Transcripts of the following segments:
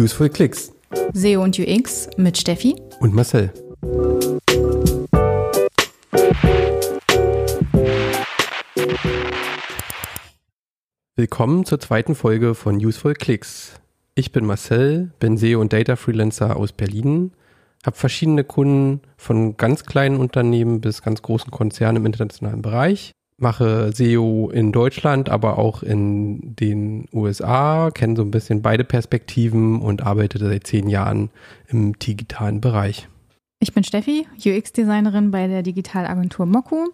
Useful Clicks. SEO und UX mit Steffi und Marcel. Willkommen zur zweiten Folge von Useful Clicks. Ich bin Marcel, bin SEO und Data Freelancer aus Berlin, habe verschiedene Kunden von ganz kleinen Unternehmen bis ganz großen Konzernen im internationalen Bereich mache SEO in Deutschland, aber auch in den USA, kenne so ein bisschen beide Perspektiven und arbeite seit zehn Jahren im digitalen Bereich. Ich bin Steffi, UX-Designerin bei der Digitalagentur Moku,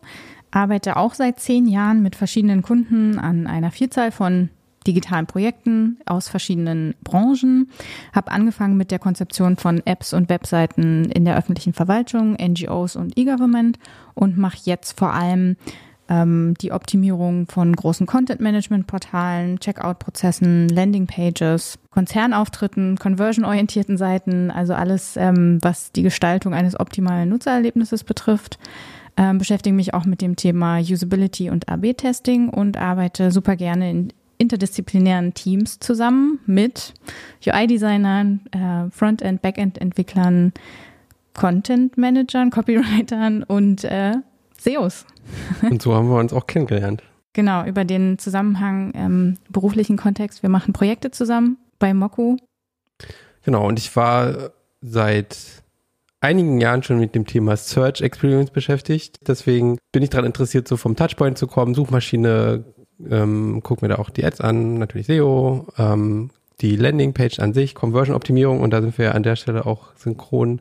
arbeite auch seit zehn Jahren mit verschiedenen Kunden an einer Vielzahl von digitalen Projekten aus verschiedenen Branchen, habe angefangen mit der Konzeption von Apps und Webseiten in der öffentlichen Verwaltung, NGOs und E-Government und mache jetzt vor allem ähm, die Optimierung von großen Content-Management-Portalen, Checkout-Prozessen, Landing-Pages, Konzernauftritten, conversion-orientierten Seiten, also alles, ähm, was die Gestaltung eines optimalen Nutzererlebnisses betrifft. Ähm, beschäftige mich auch mit dem Thema Usability und AB-Testing und arbeite super gerne in interdisziplinären Teams zusammen mit UI-Designern, äh, Frontend, Backend-Entwicklern, Content-Managern, Copywritern und äh, SEOs. Und so haben wir uns auch kennengelernt. Genau, über den Zusammenhang im beruflichen Kontext. Wir machen Projekte zusammen bei Moku. Genau, und ich war seit einigen Jahren schon mit dem Thema Search Experience beschäftigt. Deswegen bin ich daran interessiert, so vom Touchpoint zu kommen, Suchmaschine, ähm, guck mir da auch die Ads an, natürlich SEO, ähm, die Landingpage an sich, Conversion-Optimierung und da sind wir an der Stelle auch synchron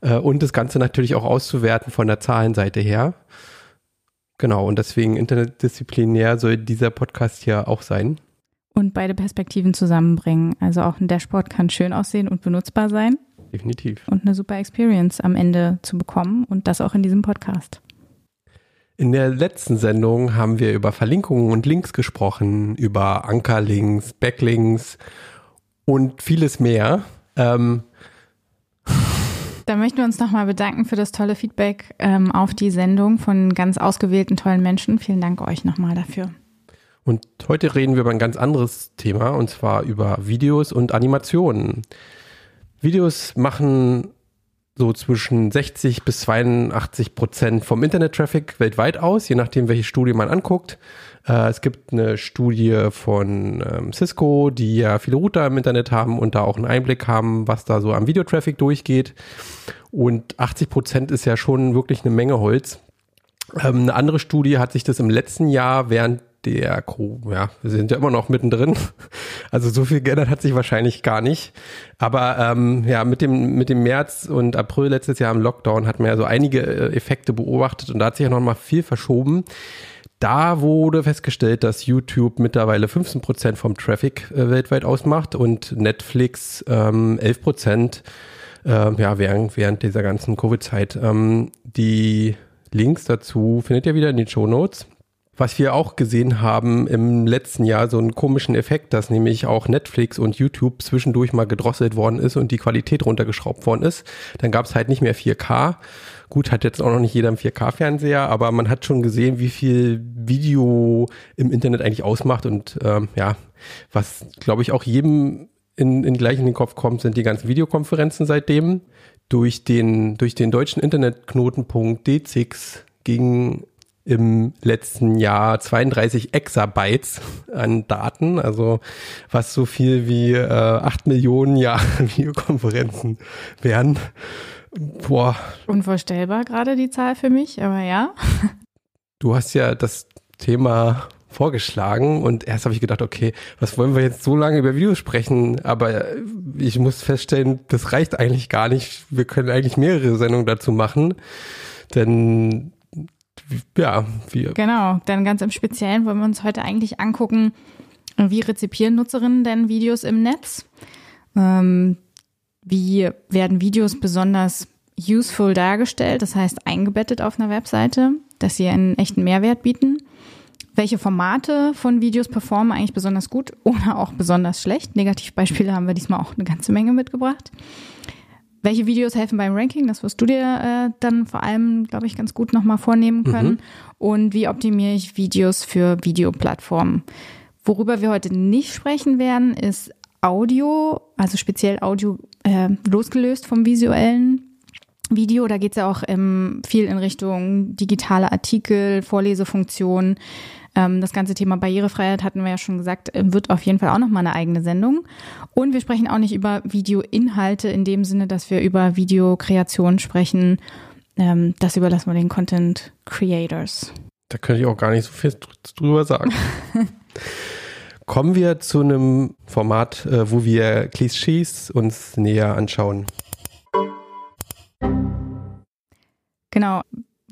äh, und das Ganze natürlich auch auszuwerten von der Zahlenseite her. Genau, und deswegen interdisziplinär soll dieser Podcast hier auch sein. Und beide Perspektiven zusammenbringen. Also auch ein Dashboard kann schön aussehen und benutzbar sein. Definitiv. Und eine super Experience am Ende zu bekommen und das auch in diesem Podcast. In der letzten Sendung haben wir über Verlinkungen und Links gesprochen, über Ankerlinks, Backlinks und vieles mehr. Ähm, da möchten wir uns nochmal bedanken für das tolle Feedback ähm, auf die Sendung von ganz ausgewählten tollen Menschen. Vielen Dank euch nochmal dafür. Und heute reden wir über ein ganz anderes Thema und zwar über Videos und Animationen. Videos machen so zwischen 60 bis 82 Prozent vom Internet-Traffic weltweit aus, je nachdem, welche Studie man anguckt. Äh, es gibt eine Studie von ähm, Cisco, die ja viele Router im Internet haben und da auch einen Einblick haben, was da so am Videotraffic durchgeht. Und 80 Prozent ist ja schon wirklich eine Menge Holz. Ähm, eine andere Studie hat sich das im letzten Jahr während der ja, wir sind ja immer noch mittendrin. Also so viel geändert hat sich wahrscheinlich gar nicht. Aber ähm, ja, mit dem, mit dem März und April letztes Jahr im Lockdown hat man ja so einige äh, Effekte beobachtet und da hat sich ja noch mal viel verschoben. Da wurde festgestellt, dass YouTube mittlerweile 15 Prozent vom Traffic äh, weltweit ausmacht und Netflix ähm, 11 Prozent äh, ja, während, während dieser ganzen Covid-Zeit. Ähm, die Links dazu findet ihr wieder in den Show Notes. Was wir auch gesehen haben im letzten Jahr, so einen komischen Effekt, dass nämlich auch Netflix und YouTube zwischendurch mal gedrosselt worden ist und die Qualität runtergeschraubt worden ist. Dann gab es halt nicht mehr 4K. Gut, hat jetzt auch noch nicht jeder einen 4K-Fernseher, aber man hat schon gesehen, wie viel Video im Internet eigentlich ausmacht und ähm, ja, was glaube ich auch jedem in, in gleich in den Kopf kommt, sind die ganzen Videokonferenzen seitdem. Durch den, durch den deutschen Internetknotenpunkt D6 ging im letzten Jahr 32 Exabytes an Daten, also was so viel wie äh, 8 Millionen Jahre Videokonferenzen wären. Boah. Unvorstellbar gerade die Zahl für mich, aber ja. Du hast ja das Thema vorgeschlagen und erst habe ich gedacht, okay, was wollen wir jetzt so lange über Videos sprechen? Aber ich muss feststellen, das reicht eigentlich gar nicht. Wir können eigentlich mehrere Sendungen dazu machen, denn ja, wir. Genau, dann ganz im Speziellen wollen wir uns heute eigentlich angucken, wie rezipieren Nutzerinnen denn Videos im Netz? Ähm, wie werden Videos besonders useful dargestellt, das heißt eingebettet auf einer Webseite, dass sie einen echten Mehrwert bieten? Welche Formate von Videos performen eigentlich besonders gut oder auch besonders schlecht? Negativbeispiele haben wir diesmal auch eine ganze Menge mitgebracht. Welche Videos helfen beim Ranking? Das wirst du dir äh, dann vor allem, glaube ich, ganz gut nochmal vornehmen können. Mhm. Und wie optimiere ich Videos für Videoplattformen? Worüber wir heute nicht sprechen werden, ist Audio, also speziell Audio äh, losgelöst vom visuellen Video. Da geht es ja auch ähm, viel in Richtung digitale Artikel, Vorlesefunktionen. Ähm, das ganze Thema Barrierefreiheit hatten wir ja schon gesagt, äh, wird auf jeden Fall auch nochmal eine eigene Sendung. Und wir sprechen auch nicht über Videoinhalte in dem Sinne, dass wir über Videokreation sprechen. Ähm, das überlassen wir den Content Creators. Da könnte ich auch gar nicht so viel drüber sagen. Kommen wir zu einem Format, äh, wo wir Klischees uns näher anschauen. Genau.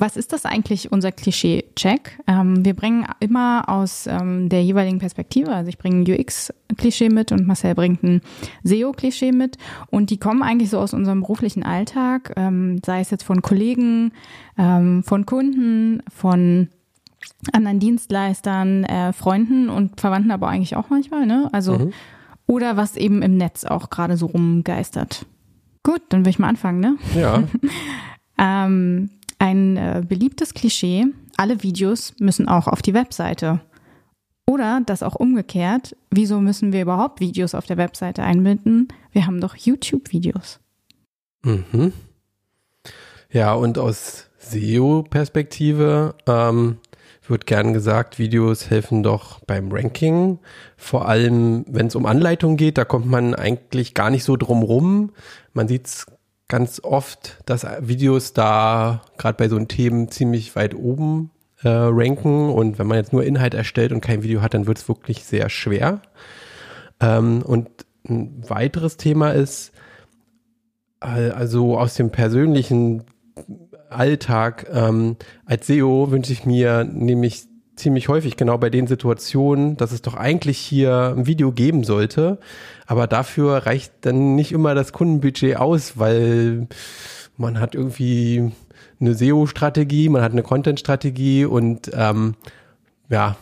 Was ist das eigentlich, unser Klischee-Check? Ähm, wir bringen immer aus ähm, der jeweiligen Perspektive, also ich bringe ein UX-Klischee mit und Marcel bringt ein SEO-Klischee mit und die kommen eigentlich so aus unserem beruflichen Alltag, ähm, sei es jetzt von Kollegen, ähm, von Kunden, von anderen Dienstleistern, äh, Freunden und Verwandten aber eigentlich auch manchmal, ne? Also, mhm. oder was eben im Netz auch gerade so rumgeistert. Gut, dann will ich mal anfangen, ne? Ja. ähm, ein äh, beliebtes Klischee, alle Videos müssen auch auf die Webseite. Oder das auch umgekehrt, wieso müssen wir überhaupt Videos auf der Webseite einbinden? Wir haben doch YouTube-Videos. Mhm. Ja, und aus SEO-Perspektive ähm, wird gern gesagt, Videos helfen doch beim Ranking. Vor allem, wenn es um Anleitungen geht, da kommt man eigentlich gar nicht so drum rum. Man sieht es ganz oft, dass Videos da gerade bei so einen Themen ziemlich weit oben äh, ranken und wenn man jetzt nur Inhalt erstellt und kein Video hat, dann wird es wirklich sehr schwer. Ähm, und ein weiteres Thema ist, äh, also aus dem persönlichen Alltag ähm, als SEO wünsche ich mir nämlich ziemlich häufig genau bei den Situationen, dass es doch eigentlich hier ein Video geben sollte, aber dafür reicht dann nicht immer das Kundenbudget aus, weil man hat irgendwie eine SEO-Strategie, man hat eine Content-Strategie und ähm, ja,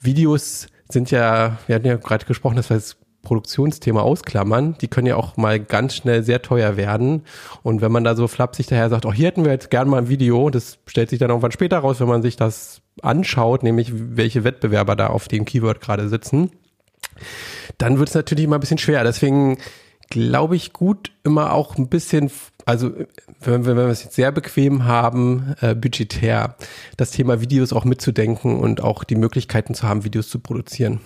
Videos sind ja, wir hatten ja gerade gesprochen, dass wir das Produktionsthema ausklammern, die können ja auch mal ganz schnell sehr teuer werden. Und wenn man da so flapsig daher sagt, oh, hier hätten wir jetzt gern mal ein Video, das stellt sich dann irgendwann später raus, wenn man sich das anschaut, nämlich welche Wettbewerber da auf dem Keyword gerade sitzen, dann wird es natürlich immer ein bisschen schwer. Deswegen glaube ich gut, immer auch ein bisschen, also wenn, wenn wir es jetzt sehr bequem haben, äh, budgetär, das Thema Videos auch mitzudenken und auch die Möglichkeiten zu haben, Videos zu produzieren.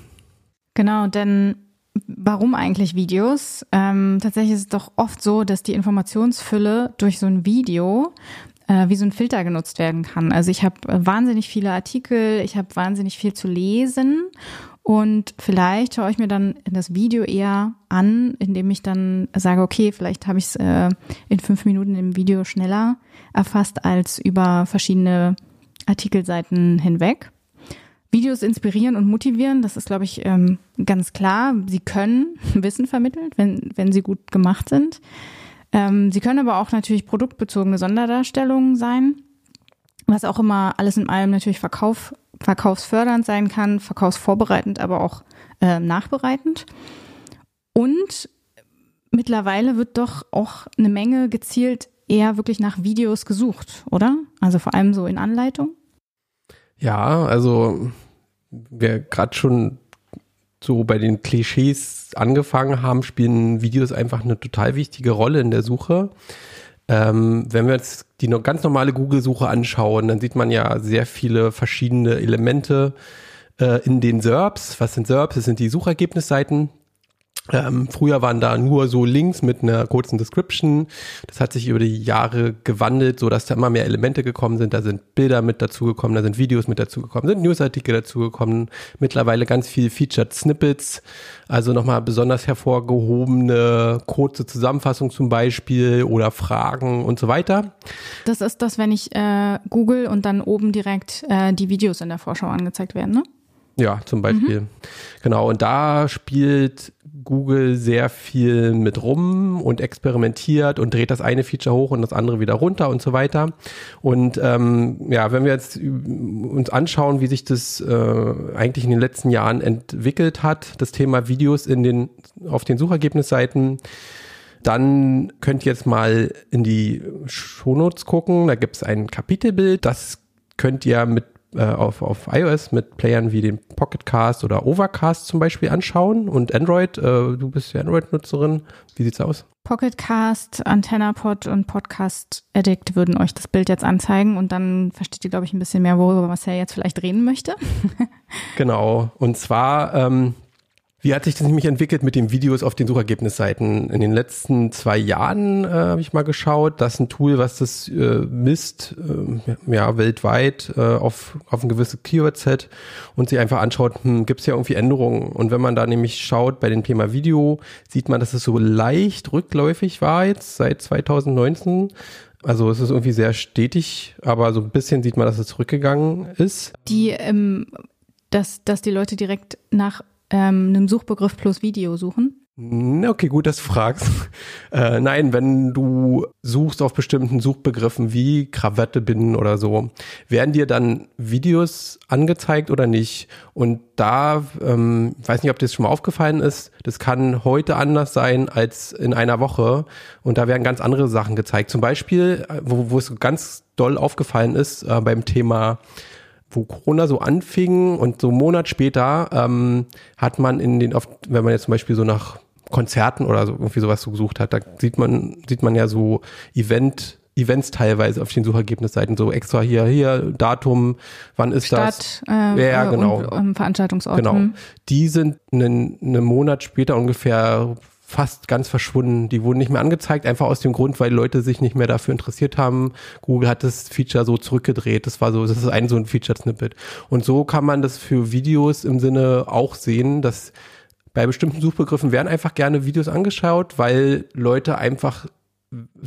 Genau, denn warum eigentlich Videos? Ähm, tatsächlich ist es doch oft so, dass die Informationsfülle durch so ein Video äh, wie so ein Filter genutzt werden kann. Also ich habe äh, wahnsinnig viele Artikel, ich habe wahnsinnig viel zu lesen und vielleicht schaue ich mir dann das Video eher an, indem ich dann sage, okay, vielleicht habe ich es äh, in fünf Minuten im Video schneller erfasst als über verschiedene Artikelseiten hinweg. Videos inspirieren und motivieren, das ist, glaube ich, ähm, ganz klar. Sie können Wissen vermitteln, wenn, wenn sie gut gemacht sind. Ähm, sie können aber auch natürlich produktbezogene Sonderdarstellungen sein, was auch immer alles in allem natürlich Verkauf, verkaufsfördernd sein kann, verkaufsvorbereitend, aber auch äh, nachbereitend. Und mittlerweile wird doch auch eine Menge gezielt eher wirklich nach Videos gesucht, oder? Also vor allem so in Anleitung. Ja, also wir gerade schon so bei den Klischees angefangen haben, spielen Videos einfach eine total wichtige Rolle in der Suche. Ähm, wenn wir jetzt die ganz normale Google-Suche anschauen, dann sieht man ja sehr viele verschiedene Elemente äh, in den SERPs. Was sind SERPs? Das sind die Suchergebnisseiten. Ähm, früher waren da nur so Links mit einer kurzen Description. Das hat sich über die Jahre gewandelt, so dass da immer mehr Elemente gekommen sind. Da sind Bilder mit dazugekommen, da sind Videos mit dazugekommen, sind Newsartikel dazugekommen. Mittlerweile ganz viel Featured Snippets, also nochmal besonders hervorgehobene kurze Zusammenfassung zum Beispiel oder Fragen und so weiter. Das ist das, wenn ich äh, Google und dann oben direkt äh, die Videos in der Vorschau angezeigt werden, ne? Ja, zum Beispiel. Mhm. Genau, und da spielt Google sehr viel mit rum und experimentiert und dreht das eine Feature hoch und das andere wieder runter und so weiter. Und ähm, ja, wenn wir jetzt uns anschauen, wie sich das äh, eigentlich in den letzten Jahren entwickelt hat, das Thema Videos in den auf den Suchergebnisseiten, dann könnt ihr jetzt mal in die Shownotes gucken. Da gibt es ein Kapitelbild, das könnt ihr mit äh, auf, auf iOS mit Playern wie den Pocketcast oder Overcast zum Beispiel anschauen und Android. Äh, du bist ja Android-Nutzerin. Wie sieht's aus? Pocketcast, AntennaPod und Podcast Addict würden euch das Bild jetzt anzeigen und dann versteht ihr, glaube ich, ein bisschen mehr, worüber was er jetzt vielleicht reden möchte. genau. Und zwar ähm, wie hat sich das nämlich entwickelt mit den Videos auf den Suchergebnisseiten? In den letzten zwei Jahren äh, habe ich mal geschaut. Das ist ein Tool, was das äh, misst, äh, ja, weltweit äh, auf, auf ein gewisses Keyword-Set und sich einfach anschaut, hm, gibt es ja irgendwie Änderungen? Und wenn man da nämlich schaut bei dem Thema Video, sieht man, dass es so leicht rückläufig war jetzt seit 2019. Also es ist irgendwie sehr stetig, aber so ein bisschen sieht man, dass es zurückgegangen ist. Die, ähm, dass, dass die Leute direkt nach ähm, einem Suchbegriff plus Video suchen? Okay, gut, dass du fragst. Äh, nein, wenn du suchst auf bestimmten Suchbegriffen wie Krawatte binden oder so, werden dir dann Videos angezeigt oder nicht? Und da, ähm, weiß nicht, ob dir das schon mal aufgefallen ist, das kann heute anders sein als in einer Woche. Und da werden ganz andere Sachen gezeigt. Zum Beispiel, äh, wo, wo es ganz doll aufgefallen ist äh, beim Thema wo Corona so anfing und so einen Monat später ähm, hat man in den, oft, wenn man jetzt zum Beispiel so nach Konzerten oder so irgendwie sowas so gesucht hat, da sieht man, sieht man ja so Event, Events teilweise auf den Suchergebnisseiten, so extra hier, hier, Datum, wann ist Stadt, das? Äh, ja, genau. Und, um, Veranstaltungsort. Genau. Die sind einen, einen Monat später ungefähr fast ganz verschwunden. Die wurden nicht mehr angezeigt, einfach aus dem Grund, weil Leute sich nicht mehr dafür interessiert haben. Google hat das Feature so zurückgedreht. Das war so, das ist ein so ein Feature-Snippet. Und so kann man das für Videos im Sinne auch sehen, dass bei bestimmten Suchbegriffen werden einfach gerne Videos angeschaut, weil Leute einfach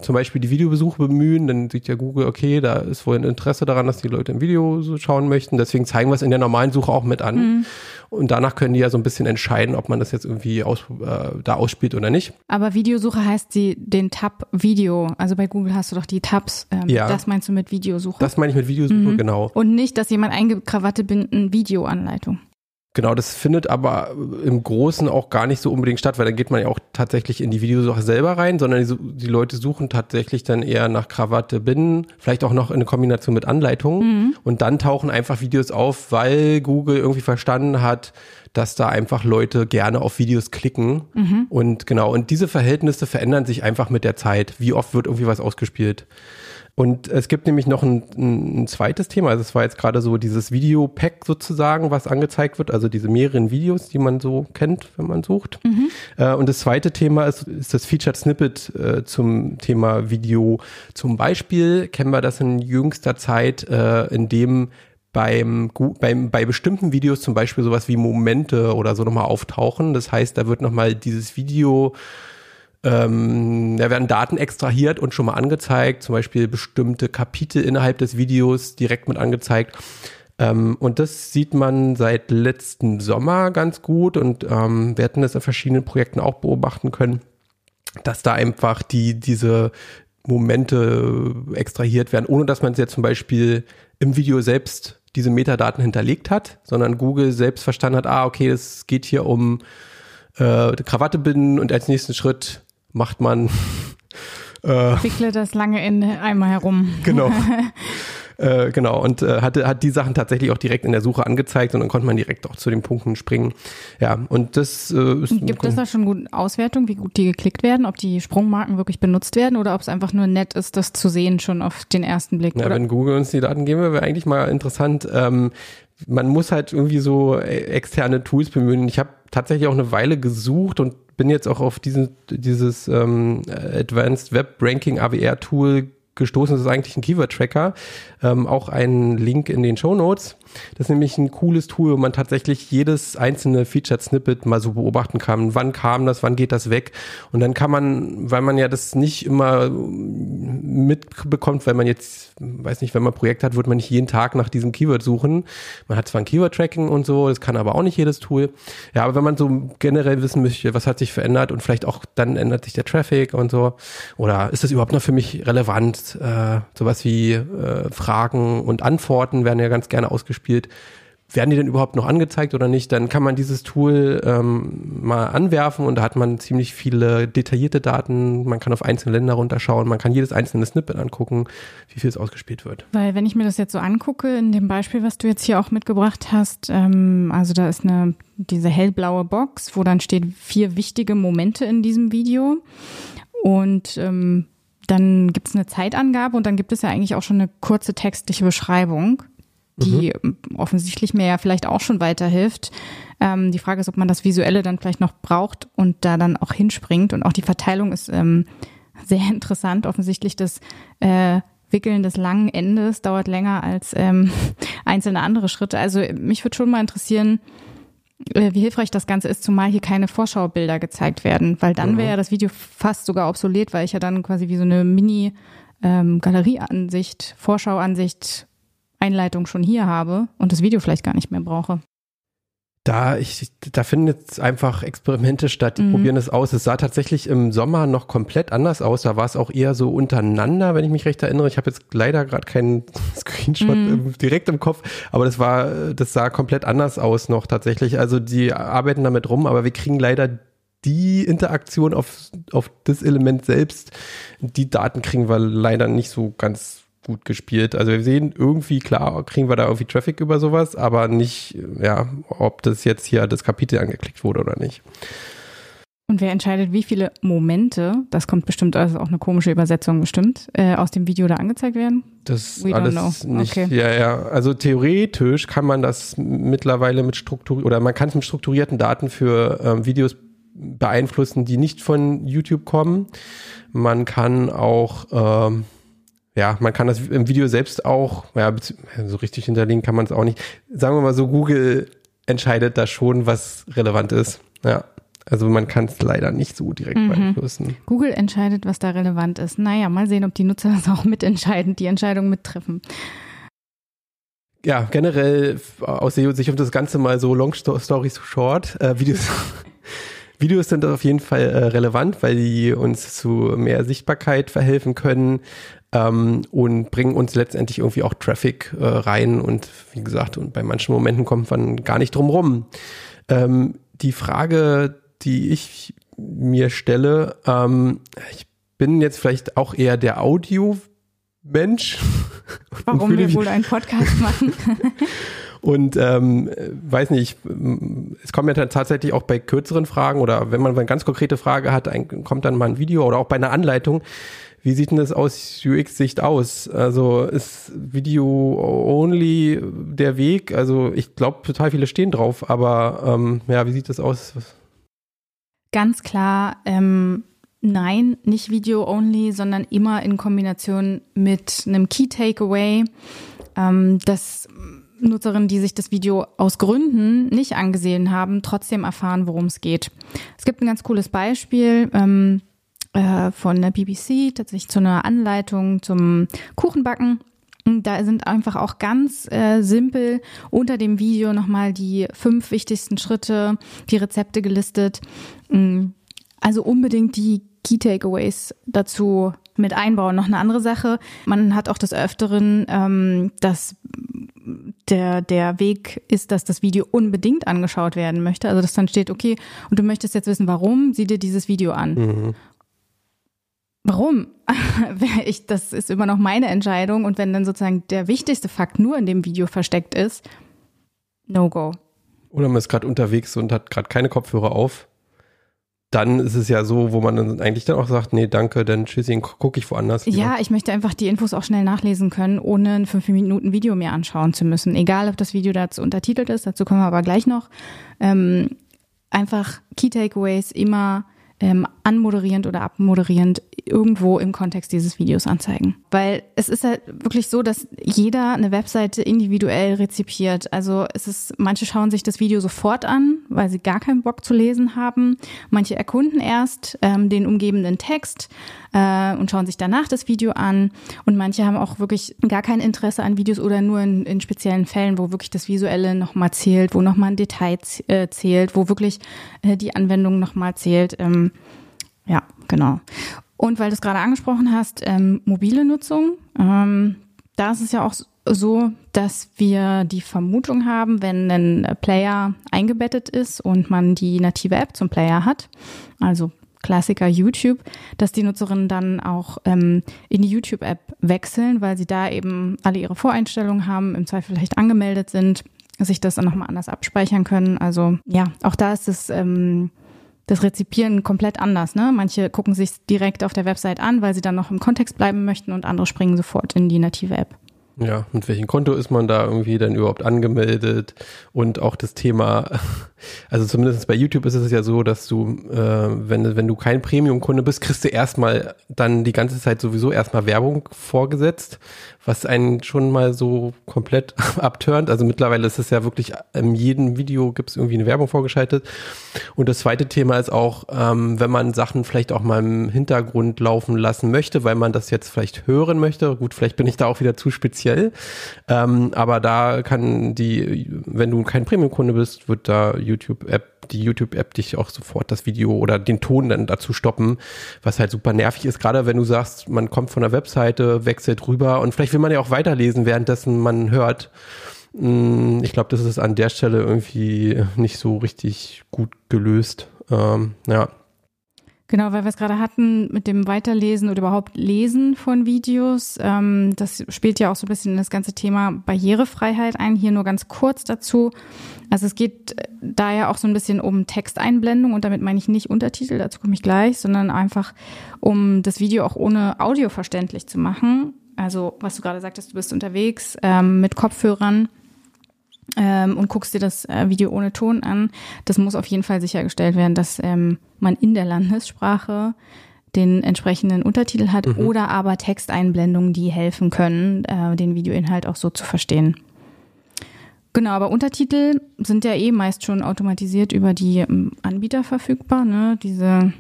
zum Beispiel die Videobesuche bemühen, dann sieht ja Google, okay, da ist wohl ein Interesse daran, dass die Leute ein Video so schauen möchten. Deswegen zeigen wir es in der normalen Suche auch mit an. Mhm. Und danach können die ja so ein bisschen entscheiden, ob man das jetzt irgendwie aus, äh, da ausspielt oder nicht. Aber Videosuche heißt sie den Tab Video. Also bei Google hast du doch die Tabs. Ähm, ja. Das meinst du mit Videosuche? Das meine ich mit Videosuche, mhm. genau. Und nicht, dass jemand eingibt, Krawatte binden, Videoanleitung. Genau, das findet aber im Großen auch gar nicht so unbedingt statt, weil dann geht man ja auch tatsächlich in die Videosuche selber rein, sondern die, die Leute suchen tatsächlich dann eher nach Krawatte, Binden, vielleicht auch noch in Kombination mit Anleitungen mhm. und dann tauchen einfach Videos auf, weil Google irgendwie verstanden hat, dass da einfach Leute gerne auf Videos klicken mhm. und genau, und diese Verhältnisse verändern sich einfach mit der Zeit. Wie oft wird irgendwie was ausgespielt? Und es gibt nämlich noch ein, ein zweites Thema. Also es war jetzt gerade so dieses Video-Pack sozusagen, was angezeigt wird, also diese mehreren Videos, die man so kennt, wenn man sucht. Mhm. Äh, und das zweite Thema ist, ist das Featured Snippet äh, zum Thema Video. Zum Beispiel kennen wir das in jüngster Zeit, äh, in dem beim, beim, bei bestimmten Videos zum Beispiel sowas wie Momente oder so nochmal auftauchen. Das heißt, da wird nochmal dieses Video ähm, da werden Daten extrahiert und schon mal angezeigt, zum Beispiel bestimmte Kapitel innerhalb des Videos direkt mit angezeigt. Ähm, und das sieht man seit letzten Sommer ganz gut und ähm, wir hätten das in verschiedenen Projekten auch beobachten können, dass da einfach die, diese Momente extrahiert werden, ohne dass man es jetzt zum Beispiel im Video selbst diese Metadaten hinterlegt hat, sondern Google selbst verstanden hat, ah, okay, es geht hier um äh, Krawatte binden und als nächsten Schritt macht man. Äh, Wickle das lange Ende einmal herum. Genau. äh, genau. Und äh, hatte, hat die Sachen tatsächlich auch direkt in der Suche angezeigt und dann konnte man direkt auch zu den Punkten springen. Ja, und das äh, ist. Gibt es da schon gute Auswertung, wie gut die geklickt werden, ob die Sprungmarken wirklich benutzt werden oder ob es einfach nur nett ist, das zu sehen schon auf den ersten Blick? Ja, oder? wenn Google uns die Daten geben, wäre eigentlich mal interessant. Ähm, man muss halt irgendwie so äh, externe Tools bemühen. Ich habe tatsächlich auch eine Weile gesucht und bin jetzt auch auf diesen, dieses ähm, Advanced Web Ranking AWR Tool gestoßen. Das ist eigentlich ein Keyword-Tracker. Ähm, auch ein Link in den Show Notes. Das ist nämlich ein cooles Tool, wo man tatsächlich jedes einzelne Featured Snippet mal so beobachten kann. Wann kam das, wann geht das weg? Und dann kann man, weil man ja das nicht immer mitbekommt, wenn man jetzt, weiß nicht, wenn man ein Projekt hat, wird man nicht jeden Tag nach diesem Keyword suchen. Man hat zwar ein Keyword-Tracking und so, das kann aber auch nicht jedes Tool. Ja, aber wenn man so generell wissen möchte, was hat sich verändert und vielleicht auch dann ändert sich der Traffic und so, oder ist das überhaupt noch für mich relevant? Äh, sowas wie äh, und Antworten werden ja ganz gerne ausgespielt. werden die denn überhaupt noch angezeigt oder nicht, dann kann man dieses Tool ähm, mal anwerfen und da hat man ziemlich viele detaillierte Daten. Man kann auf einzelne Länder runterschauen, man kann jedes einzelne Snippet angucken, wie viel es ausgespielt wird. Weil wenn ich mir das jetzt so angucke, in dem Beispiel, was du jetzt hier auch mitgebracht hast, ähm, also da ist eine diese hellblaue Box, wo dann steht vier wichtige Momente in diesem Video und ähm, dann gibt es eine Zeitangabe und dann gibt es ja eigentlich auch schon eine kurze textliche Beschreibung die mhm. offensichtlich mir ja vielleicht auch schon weiterhilft. Ähm, die Frage ist, ob man das Visuelle dann vielleicht noch braucht und da dann auch hinspringt. Und auch die Verteilung ist ähm, sehr interessant. Offensichtlich das äh, Wickeln des langen Endes dauert länger als ähm, einzelne andere Schritte. Also mich würde schon mal interessieren, wie hilfreich das Ganze ist, zumal hier keine Vorschaubilder gezeigt werden, weil dann wäre ja das Video fast sogar obsolet, weil ich ja dann quasi wie so eine Mini- ähm, Galerieansicht, Vorschauansicht Einleitung schon hier habe und das Video vielleicht gar nicht mehr brauche. Da, ich, da finden jetzt einfach Experimente statt, die mhm. probieren es aus. Es sah tatsächlich im Sommer noch komplett anders aus. Da war es auch eher so untereinander, wenn ich mich recht erinnere. Ich habe jetzt leider gerade keinen Screenshot mhm. direkt im Kopf, aber das war, das sah komplett anders aus noch tatsächlich. Also die arbeiten damit rum, aber wir kriegen leider die Interaktion auf, auf das Element selbst, die Daten kriegen wir leider nicht so ganz gut gespielt. Also wir sehen irgendwie, klar, kriegen wir da irgendwie Traffic über sowas, aber nicht, ja, ob das jetzt hier das Kapitel angeklickt wurde oder nicht. Und wer entscheidet, wie viele Momente, das kommt bestimmt, also auch eine komische Übersetzung bestimmt, äh, aus dem Video da angezeigt werden? Das We alles nicht, okay. ja, ja. Also theoretisch kann man das mittlerweile mit Struktur, oder man kann es mit strukturierten Daten für ähm, Videos beeinflussen, die nicht von YouTube kommen. Man kann auch, ähm, ja, man kann das im Video selbst auch, ja, so richtig hinterlegen kann man es auch nicht. Sagen wir mal so, Google entscheidet da schon, was relevant ist. Ja. Also man kann es leider nicht so direkt mhm. beeinflussen. Google entscheidet, was da relevant ist. Naja, mal sehen, ob die Nutzer das auch mitentscheiden, die Entscheidung mittreffen. Ja, generell aus Sicht um das Ganze mal so Long Stories Short, äh, Videos, Videos sind auf jeden Fall äh, relevant, weil die uns zu mehr Sichtbarkeit verhelfen können ähm, und bringen uns letztendlich irgendwie auch Traffic äh, rein. Und wie gesagt, und bei manchen Momenten kommt man gar nicht drum rum. Ähm, die Frage, die ich mir stelle, ähm, ich bin jetzt vielleicht auch eher der Audio-Mensch. Warum wir wohl einen Podcast machen? Und ähm, weiß nicht, es kommt ja tatsächlich auch bei kürzeren Fragen oder wenn man eine ganz konkrete Frage hat, ein, kommt dann mal ein Video oder auch bei einer Anleitung. Wie sieht denn das aus UX-Sicht aus? Also ist Video-only der Weg? Also ich glaube, total viele stehen drauf, aber ähm, ja, wie sieht das aus? Ganz klar, ähm, nein, nicht Video-only, sondern immer in Kombination mit einem Key-Takeaway. Ähm, dass Nutzerinnen, die sich das Video aus Gründen nicht angesehen haben, trotzdem erfahren, worum es geht. Es gibt ein ganz cooles Beispiel. Ähm, äh, von der BBC tatsächlich zu einer Anleitung zum Kuchenbacken. Da sind einfach auch ganz äh, simpel unter dem Video nochmal die fünf wichtigsten Schritte, die Rezepte gelistet. Mm, also unbedingt die Key Takeaways dazu mit einbauen. Noch eine andere Sache, man hat auch des Öfteren, ähm, dass der, der Weg ist, dass das Video unbedingt angeschaut werden möchte. Also dass dann steht, okay, und du möchtest jetzt wissen, warum, sieh dir dieses Video an. Mhm. Warum? ich, das ist immer noch meine Entscheidung. Und wenn dann sozusagen der wichtigste Fakt nur in dem Video versteckt ist, no go. Oder man ist gerade unterwegs und hat gerade keine Kopfhörer auf. Dann ist es ja so, wo man dann eigentlich dann auch sagt, nee, danke, dann tschüssi, gucke ich woanders. Lieber. Ja, ich möchte einfach die Infos auch schnell nachlesen können, ohne ein fünf Minuten Video mir anschauen zu müssen. Egal, ob das Video dazu untertitelt ist, dazu kommen wir aber gleich noch. Ähm, einfach Key Takeaways immer ähm, anmoderierend oder abmoderierend irgendwo im Kontext dieses Videos anzeigen. Weil es ist halt wirklich so, dass jeder eine Webseite individuell rezipiert. Also es ist, manche schauen sich das Video sofort an, weil sie gar keinen Bock zu lesen haben. Manche erkunden erst ähm, den umgebenden Text äh, und schauen sich danach das Video an. Und manche haben auch wirklich gar kein Interesse an Videos oder nur in, in speziellen Fällen, wo wirklich das Visuelle nochmal zählt, wo nochmal ein Detail äh, zählt, wo wirklich äh, die Anwendung nochmal zählt. Ähm, ja, genau. Und weil du es gerade angesprochen hast, ähm, mobile Nutzung, ähm, da ist es ja auch so, dass wir die Vermutung haben, wenn ein Player eingebettet ist und man die native App zum Player hat, also Klassiker YouTube, dass die Nutzerinnen dann auch ähm, in die YouTube-App wechseln, weil sie da eben alle ihre Voreinstellungen haben, im Zweifel vielleicht angemeldet sind, sich das dann nochmal anders abspeichern können. Also ja, auch da ist es ähm, das Rezipieren komplett anders. Ne? Manche gucken sich direkt auf der Website an, weil sie dann noch im Kontext bleiben möchten und andere springen sofort in die native App. Ja, mit welchem Konto ist man da irgendwie dann überhaupt angemeldet? Und auch das Thema, also zumindest bei YouTube ist es ja so, dass du, äh, wenn, wenn du kein Premium-Kunde bist, kriegst du erstmal dann die ganze Zeit sowieso erstmal Werbung vorgesetzt, was einen schon mal so komplett abturnt. Also mittlerweile ist es ja wirklich, in jedem Video gibt es irgendwie eine Werbung vorgeschaltet. Und das zweite Thema ist auch, ähm, wenn man Sachen vielleicht auch mal im Hintergrund laufen lassen möchte, weil man das jetzt vielleicht hören möchte. Gut, vielleicht bin ich da auch wieder zu speziell. Ähm, aber da kann die, wenn du kein Premium-Kunde bist, wird da YouTube-App die YouTube-App dich auch sofort das Video oder den Ton dann dazu stoppen, was halt super nervig ist, gerade wenn du sagst, man kommt von der Webseite, wechselt rüber und vielleicht will man ja auch weiterlesen, währenddessen man hört. Hm, ich glaube, das ist an der Stelle irgendwie nicht so richtig gut gelöst. Ähm, ja. Genau, weil wir es gerade hatten mit dem Weiterlesen oder überhaupt Lesen von Videos. Ähm, das spielt ja auch so ein bisschen in das ganze Thema Barrierefreiheit ein. Hier nur ganz kurz dazu. Also es geht da ja auch so ein bisschen um Texteinblendung und damit meine ich nicht Untertitel, dazu komme ich gleich, sondern einfach um das Video auch ohne Audio verständlich zu machen. Also was du gerade sagtest, du bist unterwegs ähm, mit Kopfhörern ähm, und guckst dir das äh, Video ohne Ton an. Das muss auf jeden Fall sichergestellt werden, dass ähm, man in der Landessprache den entsprechenden Untertitel hat mhm. oder aber Texteinblendungen, die helfen können, äh, den Videoinhalt auch so zu verstehen. Genau, aber Untertitel sind ja eh meist schon automatisiert über die ähm, Anbieter verfügbar, ne? Diese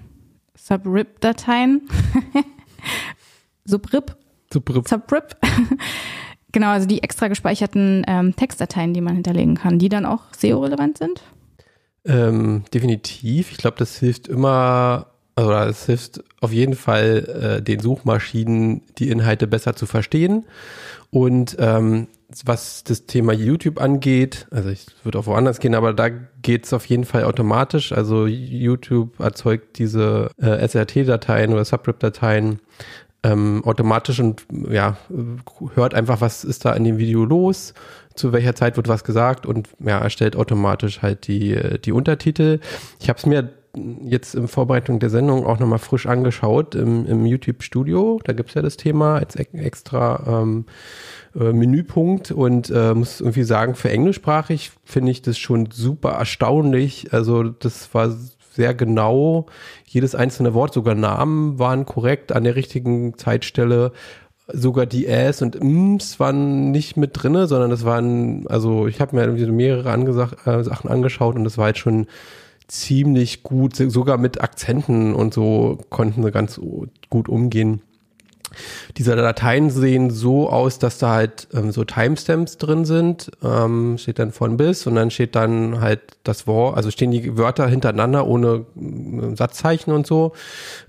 Subrip-Dateien. Subrip. Subrip. Subrip. Genau, also die extra gespeicherten ähm, Textdateien, die man hinterlegen kann, die dann auch SEO-relevant sind? Ähm, definitiv. Ich glaube, das hilft immer, also es hilft auf jeden Fall äh, den Suchmaschinen, die Inhalte besser zu verstehen. Und ähm, was das Thema YouTube angeht, also ich würde auch woanders gehen, aber da geht es auf jeden Fall automatisch. Also YouTube erzeugt diese äh, SRT-Dateien oder Subrip-Dateien ähm, automatisch und ja, hört einfach, was ist da in dem Video los, zu welcher Zeit wird was gesagt und ja, erstellt automatisch halt die, die Untertitel. Ich habe es mir jetzt in Vorbereitung der Sendung auch nochmal frisch angeschaut im, im YouTube-Studio. Da gibt's ja das Thema als extra ähm, äh, Menüpunkt und äh, muss irgendwie sagen, für englischsprachig finde ich das schon super erstaunlich. Also das war sehr genau. Jedes einzelne Wort, sogar Namen waren korrekt an der richtigen Zeitstelle. Sogar die Äs und Ms waren nicht mit drinne, sondern es waren, also ich habe mir irgendwie so mehrere angesagt, äh, Sachen angeschaut und das war jetzt schon ziemlich gut, sogar mit Akzenten und so konnten sie ganz gut umgehen. Diese Dateien sehen so aus, dass da halt ähm, so Timestamps drin sind, ähm, steht dann von bis und dann steht dann halt das Wort, also stehen die Wörter hintereinander ohne äh, Satzzeichen und so.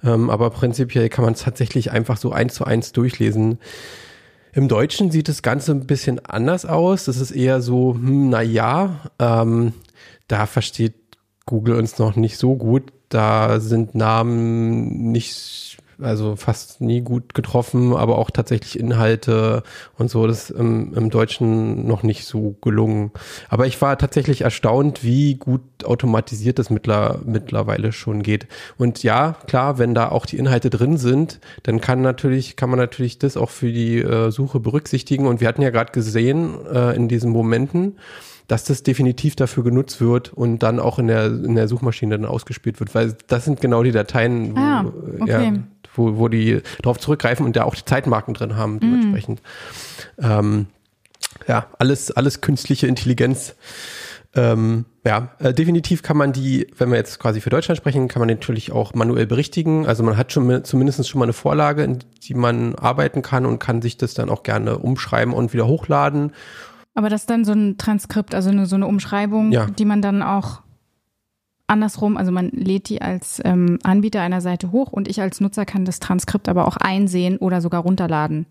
Ähm, aber prinzipiell kann man es tatsächlich einfach so eins zu eins durchlesen. Im Deutschen sieht das Ganze ein bisschen anders aus. Das ist eher so, hm, na ja, ähm, da versteht Google uns noch nicht so gut. Da sind Namen nicht also fast nie gut getroffen, aber auch tatsächlich Inhalte und so, das ist im, im Deutschen noch nicht so gelungen. Aber ich war tatsächlich erstaunt, wie gut automatisiert das mittler, mittlerweile schon geht. Und ja, klar, wenn da auch die Inhalte drin sind, dann kann natürlich, kann man natürlich das auch für die äh, Suche berücksichtigen. Und wir hatten ja gerade gesehen äh, in diesen Momenten, dass das definitiv dafür genutzt wird und dann auch in der, in der Suchmaschine dann ausgespielt wird, weil das sind genau die Dateien, wo, ah, okay. ja, wo, wo die darauf zurückgreifen und da auch die Zeitmarken drin haben, mhm. dementsprechend. Mm. Ähm, ja, alles, alles künstliche Intelligenz. Ähm, ja, äh, definitiv kann man die, wenn wir jetzt quasi für Deutschland sprechen, kann man natürlich auch manuell berichtigen. Also man hat schon zumindest schon mal eine Vorlage, in die man arbeiten kann und kann sich das dann auch gerne umschreiben und wieder hochladen aber das ist dann so ein Transkript, also eine, so eine Umschreibung, ja. die man dann auch andersrum, also man lädt die als ähm, Anbieter einer Seite hoch und ich als Nutzer kann das Transkript aber auch einsehen oder sogar runterladen.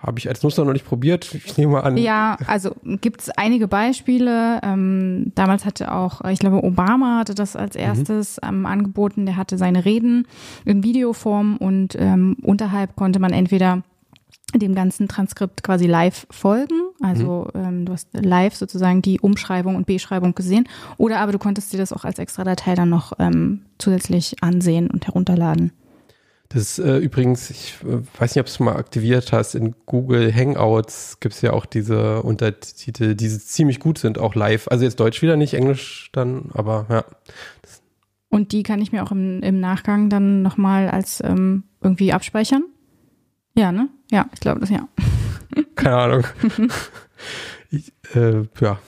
habe ich als Nutzer noch nicht probiert. Ich nehme mal an. Ja, also gibt es einige Beispiele. Ähm, damals hatte auch, ich glaube, Obama hatte das als erstes mhm. ähm, angeboten. Der hatte seine Reden in Videoform und ähm, unterhalb konnte man entweder dem ganzen Transkript quasi live folgen. Also mhm. ähm, du hast live sozusagen die Umschreibung und Beschreibung gesehen. Oder aber du konntest dir das auch als extra Datei dann noch ähm, zusätzlich ansehen und herunterladen. Das ist äh, übrigens, ich äh, weiß nicht, ob du es mal aktiviert hast, in Google Hangouts gibt es ja auch diese Untertitel, die ziemlich gut sind, auch live. Also jetzt Deutsch wieder nicht, Englisch dann, aber ja. Und die kann ich mir auch im, im Nachgang dann nochmal als ähm, irgendwie abspeichern? Ja, ne? Ja, ich glaube das ja. Keine Ahnung. ich, äh, ja.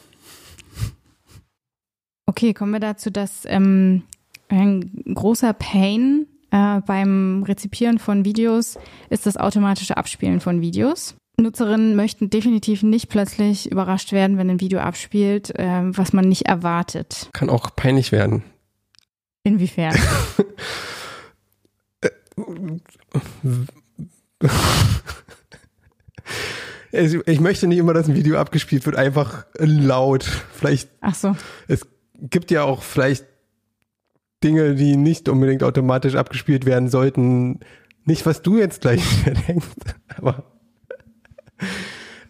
Okay, kommen wir dazu, dass ähm, ein großer Pain äh, beim Rezipieren von Videos ist das automatische Abspielen von Videos. Nutzerinnen möchten definitiv nicht plötzlich überrascht werden, wenn ein Video abspielt, äh, was man nicht erwartet. Kann auch peinlich werden. Inwiefern? ich möchte nicht immer, dass ein Video abgespielt wird, einfach laut. Vielleicht. Ach so. Es gibt ja auch vielleicht Dinge, die nicht unbedingt automatisch abgespielt werden sollten. Nicht, was du jetzt gleich denkst, aber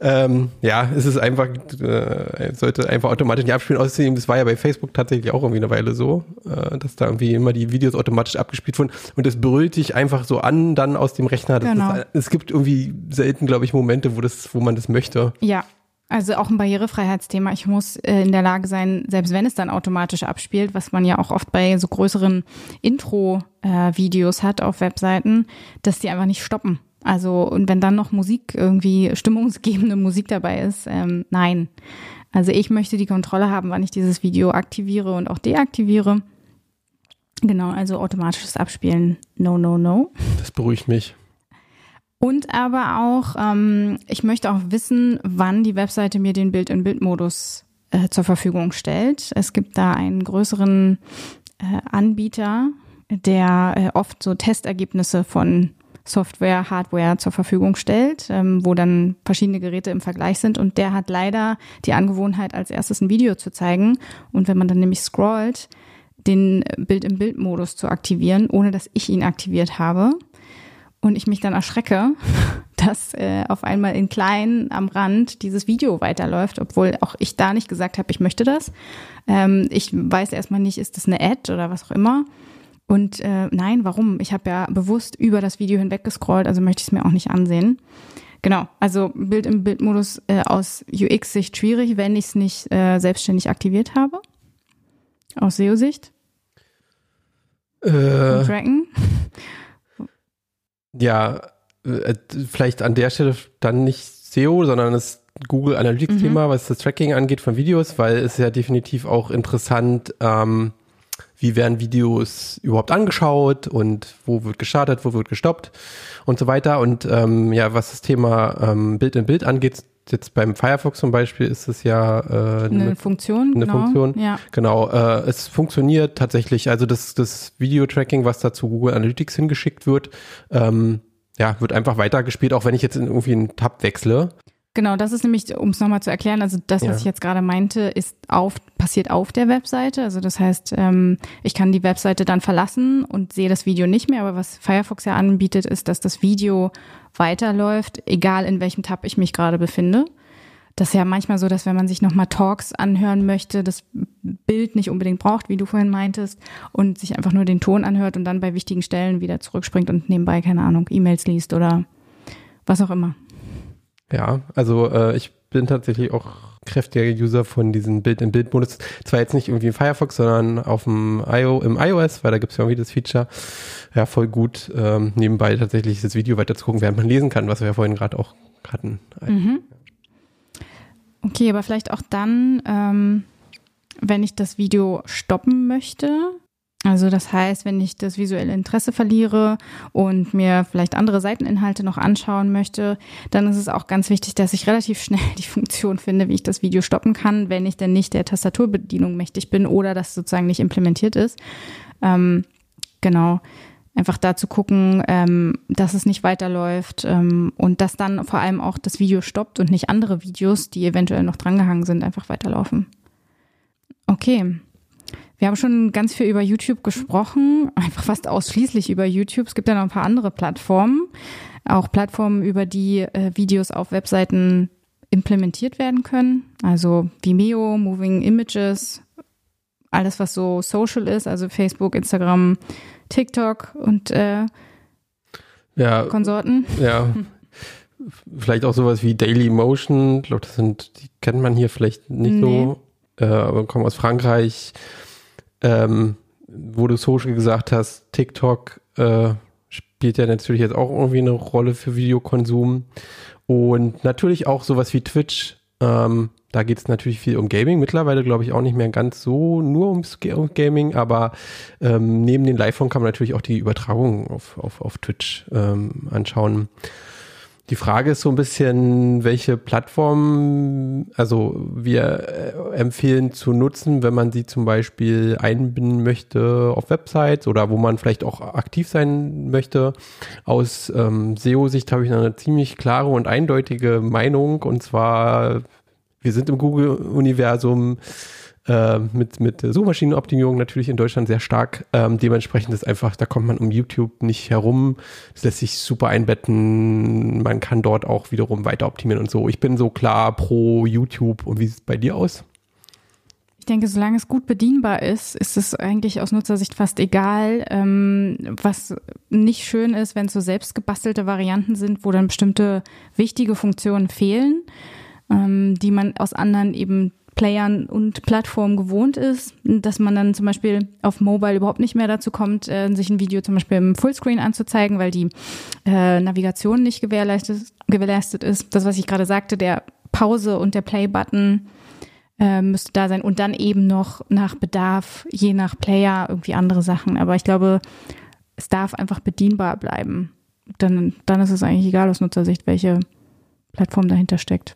ähm, ja, es ist einfach, äh, sollte einfach automatisch nicht abspielen. Außerdem, das war ja bei Facebook tatsächlich auch irgendwie eine Weile so, äh, dass da irgendwie immer die Videos automatisch abgespielt wurden. Und das brüllt dich einfach so an, dann aus dem Rechner. genau. Ist, es gibt irgendwie selten, glaube ich, Momente, wo das, wo man das möchte. Ja, also auch ein Barrierefreiheitsthema. Ich muss äh, in der Lage sein, selbst wenn es dann automatisch abspielt, was man ja auch oft bei so größeren Intro-Videos äh, hat auf Webseiten, dass die einfach nicht stoppen. Also und wenn dann noch Musik irgendwie stimmungsgebende Musik dabei ist, ähm, nein. Also ich möchte die Kontrolle haben, wann ich dieses Video aktiviere und auch deaktiviere. Genau, also automatisches Abspielen, no, no, no. Das beruhigt mich. Und aber auch, ähm, ich möchte auch wissen, wann die Webseite mir den Bild-in-Bild-Modus äh, zur Verfügung stellt. Es gibt da einen größeren äh, Anbieter, der äh, oft so Testergebnisse von Software, Hardware zur Verfügung stellt, ähm, wo dann verschiedene Geräte im Vergleich sind. Und der hat leider die Angewohnheit, als erstes ein Video zu zeigen. Und wenn man dann nämlich scrollt, den Bild-im-Bild-Modus zu aktivieren, ohne dass ich ihn aktiviert habe und ich mich dann erschrecke, dass äh, auf einmal in klein am Rand dieses Video weiterläuft, obwohl auch ich da nicht gesagt habe, ich möchte das. Ähm, ich weiß erstmal nicht, ist das eine Ad oder was auch immer. Und äh, nein, warum? Ich habe ja bewusst über das Video hinweg gescrollt, also möchte ich es mir auch nicht ansehen. Genau, also Bild im Bildmodus äh, aus UX-Sicht schwierig, wenn ich es nicht äh, selbstständig aktiviert habe. Aus SEO-Sicht. Äh, Dragon. Ja, äh, vielleicht an der Stelle dann nicht SEO, sondern das Google Analytics-Thema, mhm. was das Tracking angeht von Videos, weil es ja definitiv auch interessant, ähm, wie werden Videos überhaupt angeschaut und wo wird gestartet, wo wird gestoppt und so weiter. Und ähm, ja, was das Thema ähm, Bild in Bild angeht, jetzt beim Firefox zum Beispiel ist es ja äh, eine, eine Funktion. Eine genau. Funktion. Ja. Genau. Äh, es funktioniert tatsächlich. Also das, das Video-Tracking, was da zu Google Analytics hingeschickt wird, ähm, ja, wird einfach weitergespielt, auch wenn ich jetzt in irgendwie einen Tab wechsle. Genau, das ist nämlich, um es nochmal zu erklären, also das, was ja. ich jetzt gerade meinte, ist auf, passiert auf der Webseite. Also das heißt, ähm, ich kann die Webseite dann verlassen und sehe das Video nicht mehr. Aber was Firefox ja anbietet, ist, dass das Video weiterläuft, egal in welchem Tab ich mich gerade befinde. Das ist ja manchmal so, dass wenn man sich nochmal Talks anhören möchte, das Bild nicht unbedingt braucht, wie du vorhin meintest, und sich einfach nur den Ton anhört und dann bei wichtigen Stellen wieder zurückspringt und nebenbei, keine Ahnung, E-Mails liest oder was auch immer. Ja, also äh, ich bin tatsächlich auch kräftiger User von diesem Bild-in-Bild-Modus. Zwar jetzt nicht irgendwie im Firefox, sondern auf dem IO, im iOS, weil da gibt es ja irgendwie das Feature. Ja, voll gut, ähm, nebenbei tatsächlich das Video weiter zu gucken, während man lesen kann, was wir ja vorhin gerade auch hatten. Mhm. Okay, aber vielleicht auch dann, ähm, wenn ich das Video stoppen möchte, also das heißt, wenn ich das visuelle Interesse verliere und mir vielleicht andere Seiteninhalte noch anschauen möchte, dann ist es auch ganz wichtig, dass ich relativ schnell die Funktion finde, wie ich das Video stoppen kann, wenn ich denn nicht der Tastaturbedienung mächtig bin oder das sozusagen nicht implementiert ist. Ähm, genau. einfach da zu gucken, ähm, dass es nicht weiterläuft ähm, und dass dann vor allem auch das Video stoppt und nicht andere Videos, die eventuell noch drangehangen sind, einfach weiterlaufen. Okay. Wir haben schon ganz viel über YouTube gesprochen, einfach fast ausschließlich über YouTube. Es gibt ja noch ein paar andere Plattformen, auch Plattformen, über die äh, Videos auf Webseiten implementiert werden können. Also Vimeo, Moving Images, alles was so social ist, also Facebook, Instagram, TikTok und äh, ja, Konsorten. Ja. Vielleicht auch sowas wie Daily Motion. Ich glaube, das sind, die kennt man hier vielleicht nicht nee. so, äh, aber kommen aus Frankreich. Ähm, wo du Social gesagt hast, TikTok äh, spielt ja natürlich jetzt auch irgendwie eine Rolle für Videokonsum. Und natürlich auch sowas wie Twitch. Ähm, da geht es natürlich viel um Gaming. Mittlerweile glaube ich auch nicht mehr ganz so nur ums, Gaming, aber ähm, neben den Live-Phone kann man natürlich auch die Übertragung auf, auf, auf Twitch ähm, anschauen. Die Frage ist so ein bisschen, welche Plattformen, also wir äh, empfehlen zu nutzen, wenn man sie zum Beispiel einbinden möchte auf Websites oder wo man vielleicht auch aktiv sein möchte. Aus ähm, SEO-Sicht habe ich eine ziemlich klare und eindeutige Meinung und zwar, wir sind im Google-Universum äh, mit, mit Suchmaschinenoptimierung natürlich in Deutschland sehr stark. Ähm, dementsprechend ist einfach, da kommt man um YouTube nicht herum. Das lässt sich super einbetten. Man kann dort auch wiederum weiter optimieren und so. Ich bin so klar pro YouTube. Und wie sieht es bei dir aus? Ich denke, solange es gut bedienbar ist, ist es eigentlich aus Nutzersicht fast egal. Ähm, was nicht schön ist, wenn es so selbst gebastelte Varianten sind, wo dann bestimmte wichtige Funktionen fehlen, ähm, die man aus anderen eben Playern und Plattformen gewohnt ist, dass man dann zum Beispiel auf Mobile überhaupt nicht mehr dazu kommt, äh, sich ein Video zum Beispiel im Fullscreen anzuzeigen, weil die äh, Navigation nicht gewährleistet, gewährleistet ist. Das, was ich gerade sagte, der Pause und der Play-Button äh, müsste da sein und dann eben noch nach Bedarf, je nach Player irgendwie andere Sachen. Aber ich glaube, es darf einfach bedienbar bleiben. Dann, dann ist es eigentlich egal aus Nutzersicht, welche Plattform dahinter steckt.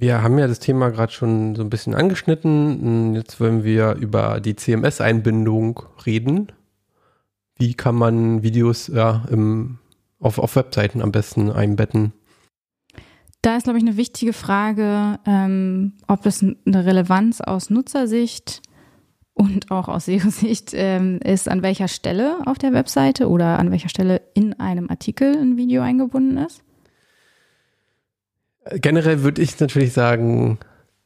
Wir haben ja das Thema gerade schon so ein bisschen angeschnitten. Jetzt wollen wir über die CMS-Einbindung reden. Wie kann man Videos ja, im, auf, auf Webseiten am besten einbetten? Da ist, glaube ich, eine wichtige Frage, ähm, ob es eine Relevanz aus Nutzersicht und auch aus SEO-Sicht ähm, ist, an welcher Stelle auf der Webseite oder an welcher Stelle in einem Artikel ein Video eingebunden ist. Generell würde ich natürlich sagen,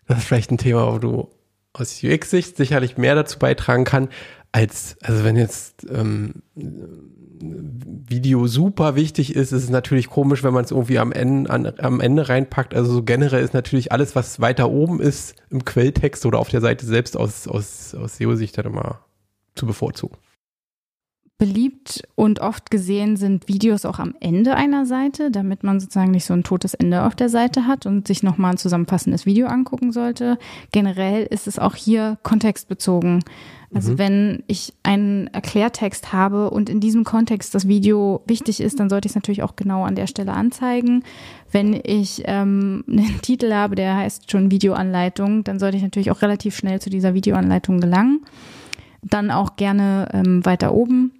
das ist vielleicht ein Thema, wo du aus UX-Sicht sicherlich mehr dazu beitragen kann, als, also wenn jetzt ähm, Video super wichtig ist, ist es natürlich komisch, wenn man es irgendwie am Ende, an, am Ende reinpackt. Also so generell ist natürlich alles, was weiter oben ist im Quelltext oder auf der Seite selbst aus, aus, aus SEO-Sicht dann immer zu bevorzugen beliebt und oft gesehen sind Videos auch am Ende einer Seite, damit man sozusagen nicht so ein totes Ende auf der Seite hat und sich nochmal ein zusammenfassendes Video angucken sollte. Generell ist es auch hier kontextbezogen. Also mhm. wenn ich einen Erklärtext habe und in diesem Kontext das Video wichtig ist, dann sollte ich es natürlich auch genau an der Stelle anzeigen. Wenn ich ähm, einen Titel habe, der heißt schon Videoanleitung, dann sollte ich natürlich auch relativ schnell zu dieser Videoanleitung gelangen. Dann auch gerne ähm, weiter oben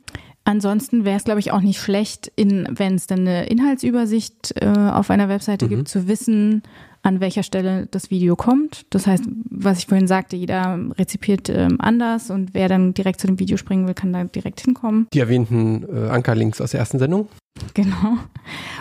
Ansonsten wäre es, glaube ich, auch nicht schlecht, wenn es dann eine Inhaltsübersicht äh, auf einer Webseite mhm. gibt, zu wissen, an welcher Stelle das Video kommt. Das heißt, was ich vorhin sagte, jeder rezipiert ähm, anders und wer dann direkt zu dem Video springen will, kann da direkt hinkommen. Die erwähnten äh, Ankerlinks aus der ersten Sendung. Genau.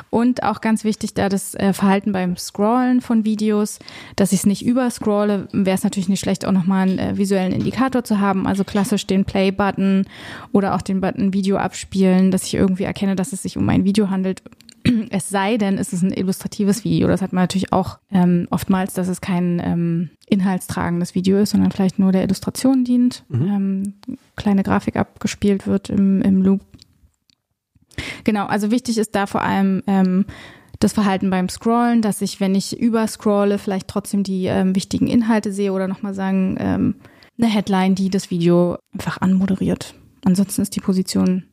Und auch ganz wichtig da das äh, Verhalten beim Scrollen von Videos, dass ich es nicht überscrolle, wäre es natürlich nicht schlecht, auch nochmal einen äh, visuellen Indikator zu haben, also klassisch den Play-Button oder auch den Button Video abspielen, dass ich irgendwie erkenne, dass es sich um ein Video handelt es sei denn, es ist ein illustratives Video. Das hat man natürlich auch ähm, oftmals, dass es kein ähm, inhaltstragendes Video ist, sondern vielleicht nur der Illustration dient. Mhm. Ähm, kleine Grafik abgespielt wird im, im Loop. Genau, also wichtig ist da vor allem ähm, das Verhalten beim Scrollen, dass ich, wenn ich überscrolle, vielleicht trotzdem die ähm, wichtigen Inhalte sehe oder nochmal sagen, ähm, eine Headline, die das Video einfach anmoderiert. Ansonsten ist die Position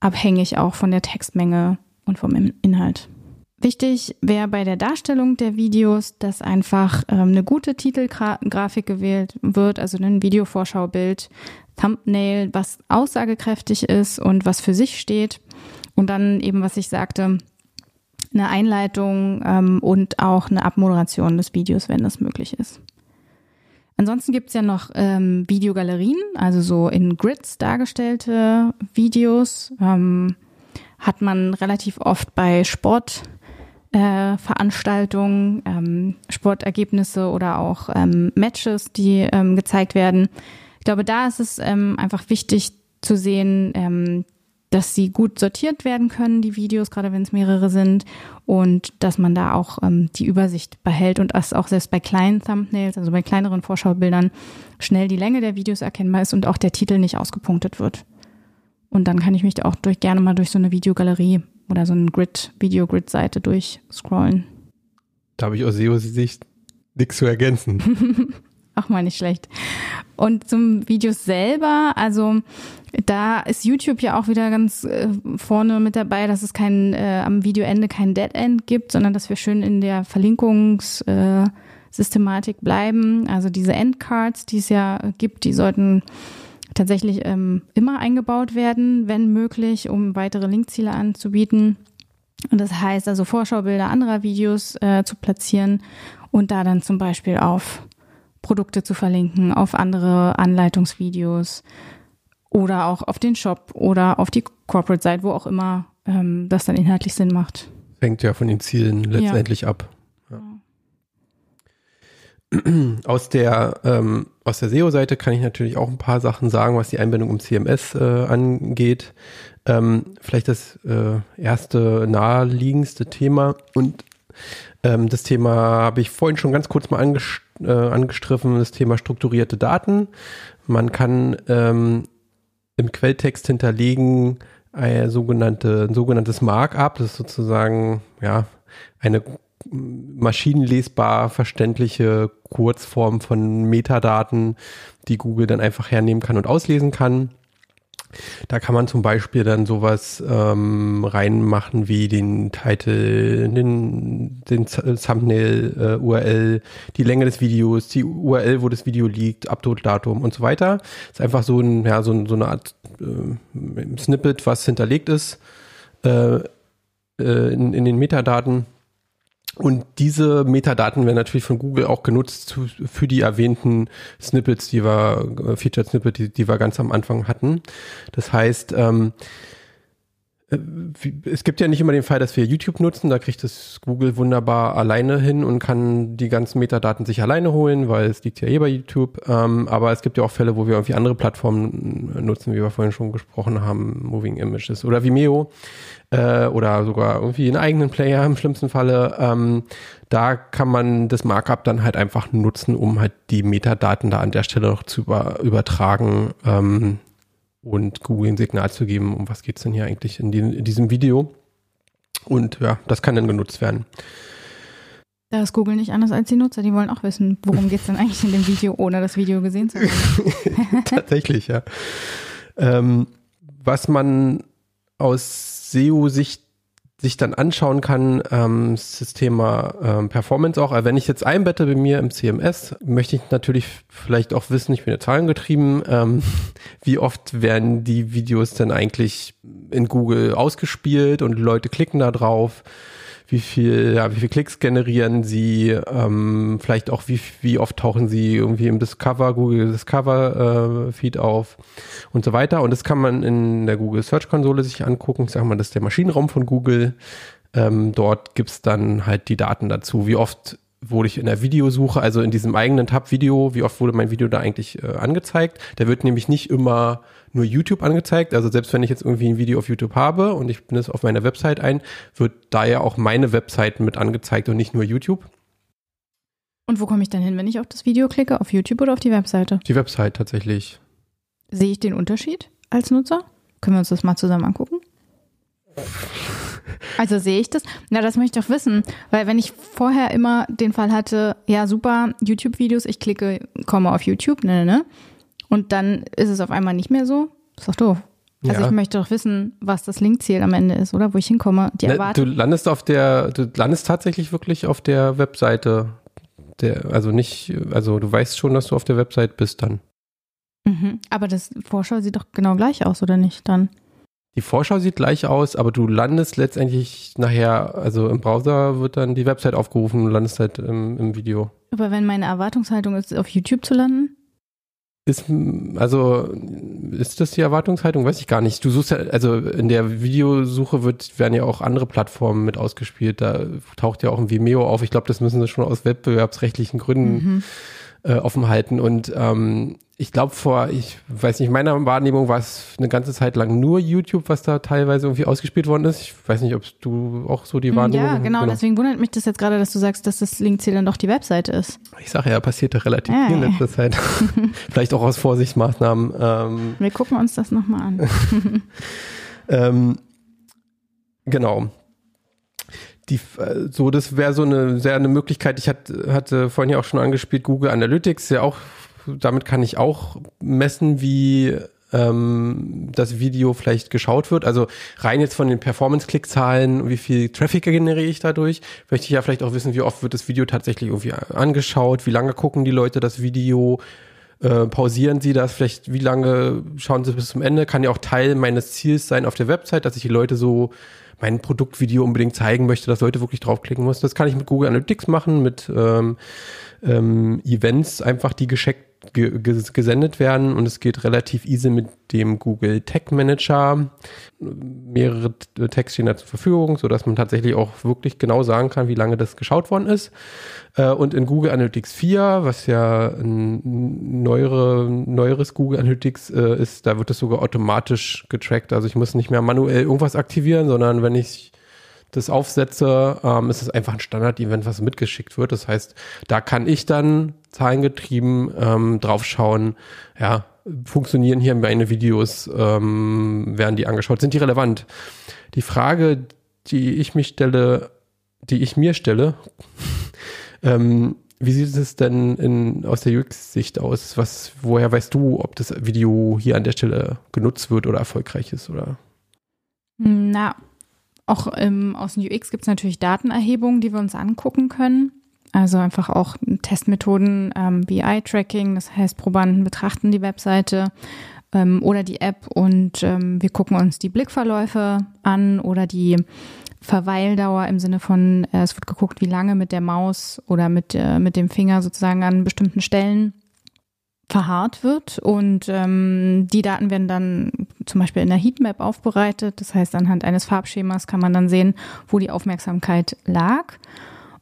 abhängig auch von der Textmenge und vom Inhalt. Wichtig wäre bei der Darstellung der Videos, dass einfach ähm, eine gute Titelgrafik gewählt wird, also ein Videovorschaubild, Thumbnail, was aussagekräftig ist und was für sich steht. Und dann eben, was ich sagte, eine Einleitung ähm, und auch eine Abmoderation des Videos, wenn das möglich ist. Ansonsten gibt's ja noch ähm, Videogalerien, also so in Grids dargestellte Videos. Ähm, hat man relativ oft bei Sportveranstaltungen, äh, ähm, Sportergebnisse oder auch ähm, Matches, die ähm, gezeigt werden. Ich glaube, da ist es ähm, einfach wichtig zu sehen, ähm, dass sie gut sortiert werden können, die Videos, gerade wenn es mehrere sind, und dass man da auch ähm, die Übersicht behält und dass auch selbst bei kleinen Thumbnails, also bei kleineren Vorschaubildern, schnell die Länge der Videos erkennbar ist und auch der Titel nicht ausgepunktet wird. Und dann kann ich mich da auch durch, gerne mal durch so eine Videogalerie oder so eine Grid, Video-Grid-Seite durchscrollen. Da habe ich aus SEO-Sicht nichts zu ergänzen. Auch mal nicht schlecht. Und zum Videos selber, also da ist YouTube ja auch wieder ganz äh, vorne mit dabei, dass es kein äh, am Videoende kein Dead End gibt, sondern dass wir schön in der Verlinkungssystematik äh, bleiben. Also diese Endcards, die es ja gibt, die sollten tatsächlich ähm, immer eingebaut werden, wenn möglich, um weitere Linkziele anzubieten. Und das heißt also Vorschaubilder anderer Videos äh, zu platzieren und da dann zum Beispiel auf Produkte zu verlinken, auf andere Anleitungsvideos oder auch auf den Shop oder auf die Corporate-Seite, wo auch immer ähm, das dann inhaltlich Sinn macht. Hängt ja von den Zielen letztendlich ja. ab. Aus der, ähm, aus der SEO-Seite kann ich natürlich auch ein paar Sachen sagen, was die Einbindung im CMS äh, angeht. Ähm, vielleicht das äh, erste naheliegendste Thema und ähm, das Thema habe ich vorhin schon ganz kurz mal angest äh, angestriffen, das Thema strukturierte Daten. Man kann ähm, im Quelltext hinterlegen ein, sogenannte, ein sogenanntes Markup, das ist sozusagen ja eine maschinenlesbar verständliche Kurzform von Metadaten, die Google dann einfach hernehmen kann und auslesen kann. Da kann man zum Beispiel dann sowas ähm, reinmachen wie den Titel, den, den Thumbnail, äh, URL, die Länge des Videos, die URL, wo das Video liegt, Upload-Datum und so weiter. Ist einfach so, ein, ja, so, so eine Art äh, Snippet, was hinterlegt ist äh, äh in, in den Metadaten und diese Metadaten werden natürlich von Google auch genutzt für die erwähnten Snippets, die wir, äh, Featured Snippet, die, die wir ganz am Anfang hatten. Das heißt, ähm, äh, es gibt ja nicht immer den Fall, dass wir YouTube nutzen. Da kriegt es Google wunderbar alleine hin und kann die ganzen Metadaten sich alleine holen, weil es liegt ja eh bei YouTube. Ähm, aber es gibt ja auch Fälle, wo wir irgendwie andere Plattformen nutzen, wie wir vorhin schon gesprochen haben, Moving Images oder Vimeo äh, oder sogar irgendwie einen eigenen Player im schlimmsten Falle. Ähm, da kann man das Markup dann halt einfach nutzen, um halt die Metadaten da an der Stelle noch zu über, übertragen ähm, und Google ein Signal zu geben, um was geht's denn hier eigentlich in, die, in diesem Video. Und ja, das kann dann genutzt werden. Da ist Google nicht anders als die Nutzer. Die wollen auch wissen, worum geht es denn eigentlich in dem Video, ohne das Video gesehen zu haben. Tatsächlich, ja. Ähm, was man aus SEO-Sicht sich dann anschauen kann, ähm, das Thema ähm, Performance auch. Also wenn ich jetzt einbette bei mir im CMS, möchte ich natürlich vielleicht auch wissen, ich bin ja zahlengetrieben, ähm, wie oft werden die Videos denn eigentlich in Google ausgespielt und Leute klicken da drauf wie viel, ja, wie viel Klicks generieren sie, ähm, vielleicht auch wie, wie oft tauchen sie irgendwie im Discover, Google Discover äh, Feed auf und so weiter. Und das kann man in der Google Search Konsole sich angucken. Ich sag mal, das ist der Maschinenraum von Google. Ähm, dort gibt's dann halt die Daten dazu, wie oft wurde ich in der Videosuche, also in diesem eigenen Tab Video, wie oft wurde mein Video da eigentlich äh, angezeigt. Der wird nämlich nicht immer nur YouTube angezeigt. Also selbst wenn ich jetzt irgendwie ein Video auf YouTube habe und ich bin es auf meiner Website ein, wird da ja auch meine Website mit angezeigt und nicht nur YouTube. Und wo komme ich dann hin, wenn ich auf das Video klicke? Auf YouTube oder auf die Webseite? Die Website tatsächlich. Sehe ich den Unterschied als Nutzer? Können wir uns das mal zusammen angucken? Also sehe ich das? Na, das möchte ich doch wissen, weil wenn ich vorher immer den Fall hatte, ja super, YouTube-Videos, ich klicke, komme auf YouTube, ne, ne, ne, und dann ist es auf einmal nicht mehr so, ist doch doof. Also ja. ich möchte doch wissen, was das Linkziel am Ende ist, oder? Wo ich hinkomme. Die ne, Du landest auf der, du landest tatsächlich wirklich auf der Webseite. Der, also nicht, also du weißt schon, dass du auf der Website bist dann. Mhm. Aber das Vorschau sieht doch genau gleich aus, oder nicht dann? Die Vorschau sieht gleich aus, aber du landest letztendlich nachher, also im Browser wird dann die Website aufgerufen und landest halt im, im Video. Aber wenn meine Erwartungshaltung ist, auf YouTube zu landen? Ist, also, ist das die Erwartungshaltung? Weiß ich gar nicht. Du suchst ja, also in der Videosuche wird, werden ja auch andere Plattformen mit ausgespielt. Da taucht ja auch ein Vimeo auf. Ich glaube, das müssen sie schon aus wettbewerbsrechtlichen Gründen mhm. äh, offen halten. Und ähm, ich glaube vor, ich weiß nicht, in meiner Wahrnehmung war es eine ganze Zeit lang nur YouTube, was da teilweise irgendwie ausgespielt worden ist. Ich weiß nicht, ob du auch so die Wahrnehmung hast. Ja, genau, genau, deswegen wundert mich das jetzt gerade, dass du sagst, dass das Linkziel dann doch die Webseite ist. Ich sage ja, passierte relativ hey. viel in letzter Zeit. Vielleicht auch aus Vorsichtsmaßnahmen. Ähm, Wir gucken uns das nochmal an. ähm, genau. Die, äh, so, das wäre so eine sehr eine Möglichkeit. Ich hatte, hatte vorhin ja auch schon angespielt, Google Analytics, ja auch damit kann ich auch messen, wie ähm, das Video vielleicht geschaut wird. Also rein jetzt von den Performance-Klickzahlen, wie viel Traffic generiere ich dadurch, möchte ich ja vielleicht auch wissen, wie oft wird das Video tatsächlich irgendwie angeschaut, wie lange gucken die Leute das Video, äh, pausieren sie das, vielleicht wie lange schauen sie bis zum Ende, kann ja auch Teil meines Ziels sein auf der Website, dass ich die Leute so mein Produktvideo unbedingt zeigen möchte, dass Leute wirklich draufklicken müssen. Das kann ich mit Google Analytics machen, mit ähm, ähm, Events einfach, die gescheckt gesendet werden und es geht relativ easy mit dem Google Tag Manager. Mehrere Tags stehen da zur Verfügung, so dass man tatsächlich auch wirklich genau sagen kann, wie lange das geschaut worden ist. Äh, und in Google Analytics 4, was ja ein neuere, neueres Google Analytics äh, ist, da wird das sogar automatisch getrackt. Also ich muss nicht mehr manuell irgendwas aktivieren, sondern wenn ich das aufsetze, ähm, ist es einfach ein Standard-Event, was mitgeschickt wird. Das heißt, da kann ich dann zahlengetrieben ähm, draufschauen, ja, funktionieren hier meine Videos, ähm, werden die angeschaut, sind die relevant? Die Frage, die ich mich stelle, die ich mir stelle, ähm, wie sieht es denn in, aus der UX-Sicht aus? Was, woher weißt du, ob das Video hier an der Stelle genutzt wird oder erfolgreich ist, oder? Na, auch ähm, aus dem UX gibt es natürlich Datenerhebungen, die wir uns angucken können. Also einfach auch Testmethoden ähm, wie Eye-Tracking, das heißt, Probanden betrachten die Webseite ähm, oder die App und ähm, wir gucken uns die Blickverläufe an oder die Verweildauer im Sinne von, äh, es wird geguckt, wie lange mit der Maus oder mit, äh, mit dem Finger sozusagen an bestimmten Stellen verharrt wird und ähm, die Daten werden dann zum Beispiel in der Heatmap aufbereitet. Das heißt, anhand eines Farbschemas kann man dann sehen, wo die Aufmerksamkeit lag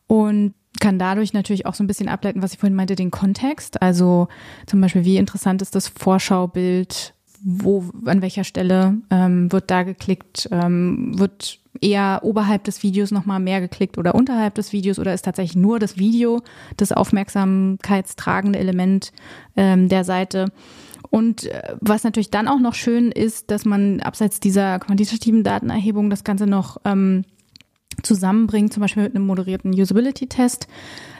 und kann dadurch natürlich auch so ein bisschen ableiten, was ich vorhin meinte, den Kontext. Also zum Beispiel, wie interessant ist das Vorschaubild, wo, an welcher Stelle ähm, wird da geklickt, ähm, wird eher oberhalb des Videos nochmal mehr geklickt oder unterhalb des Videos oder ist tatsächlich nur das Video das aufmerksamkeitstragende Element ähm, der Seite. Und äh, was natürlich dann auch noch schön ist, dass man abseits dieser quantitativen Datenerhebung das Ganze noch ähm, zusammenbringt, zum Beispiel mit einem moderierten Usability-Test,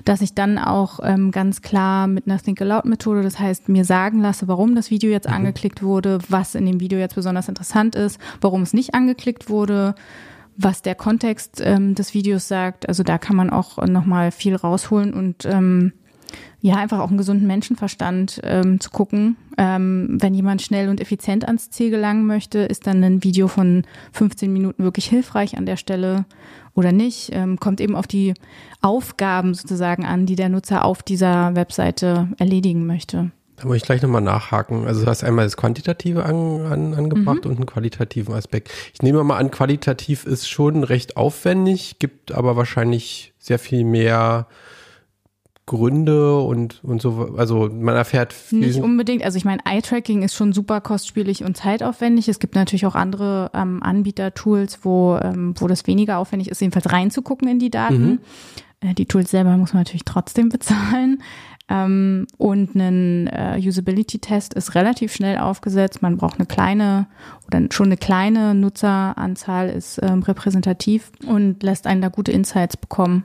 dass ich dann auch ähm, ganz klar mit einer Think Aloud-Methode, das heißt, mir sagen lasse, warum das Video jetzt mhm. angeklickt wurde, was in dem Video jetzt besonders interessant ist, warum es nicht angeklickt wurde, was der Kontext ähm, des Videos sagt. Also da kann man auch nochmal viel rausholen und ähm, ja, einfach auch einen gesunden Menschenverstand ähm, zu gucken. Ähm, wenn jemand schnell und effizient ans Ziel gelangen möchte, ist dann ein Video von 15 Minuten wirklich hilfreich an der Stelle oder nicht. Ähm, kommt eben auf die Aufgaben sozusagen an, die der Nutzer auf dieser Webseite erledigen möchte. Da muss ich gleich nochmal nachhaken. Also du hast einmal das Quantitative an, an, angebracht mhm. und einen qualitativen Aspekt. Ich nehme mal an, qualitativ ist schon recht aufwendig, gibt aber wahrscheinlich sehr viel mehr Gründe und, und so, also man erfährt viel. Nicht unbedingt, also ich meine, Eye-Tracking ist schon super kostspielig und zeitaufwendig. Es gibt natürlich auch andere ähm, Anbieter-Tools, wo, ähm, wo das weniger aufwendig ist, jedenfalls reinzugucken in die Daten. Mhm. Äh, die Tools selber muss man natürlich trotzdem bezahlen. Ähm, und ein äh, Usability-Test ist relativ schnell aufgesetzt. Man braucht eine kleine oder schon eine kleine Nutzeranzahl, ist ähm, repräsentativ und lässt einen da gute Insights bekommen.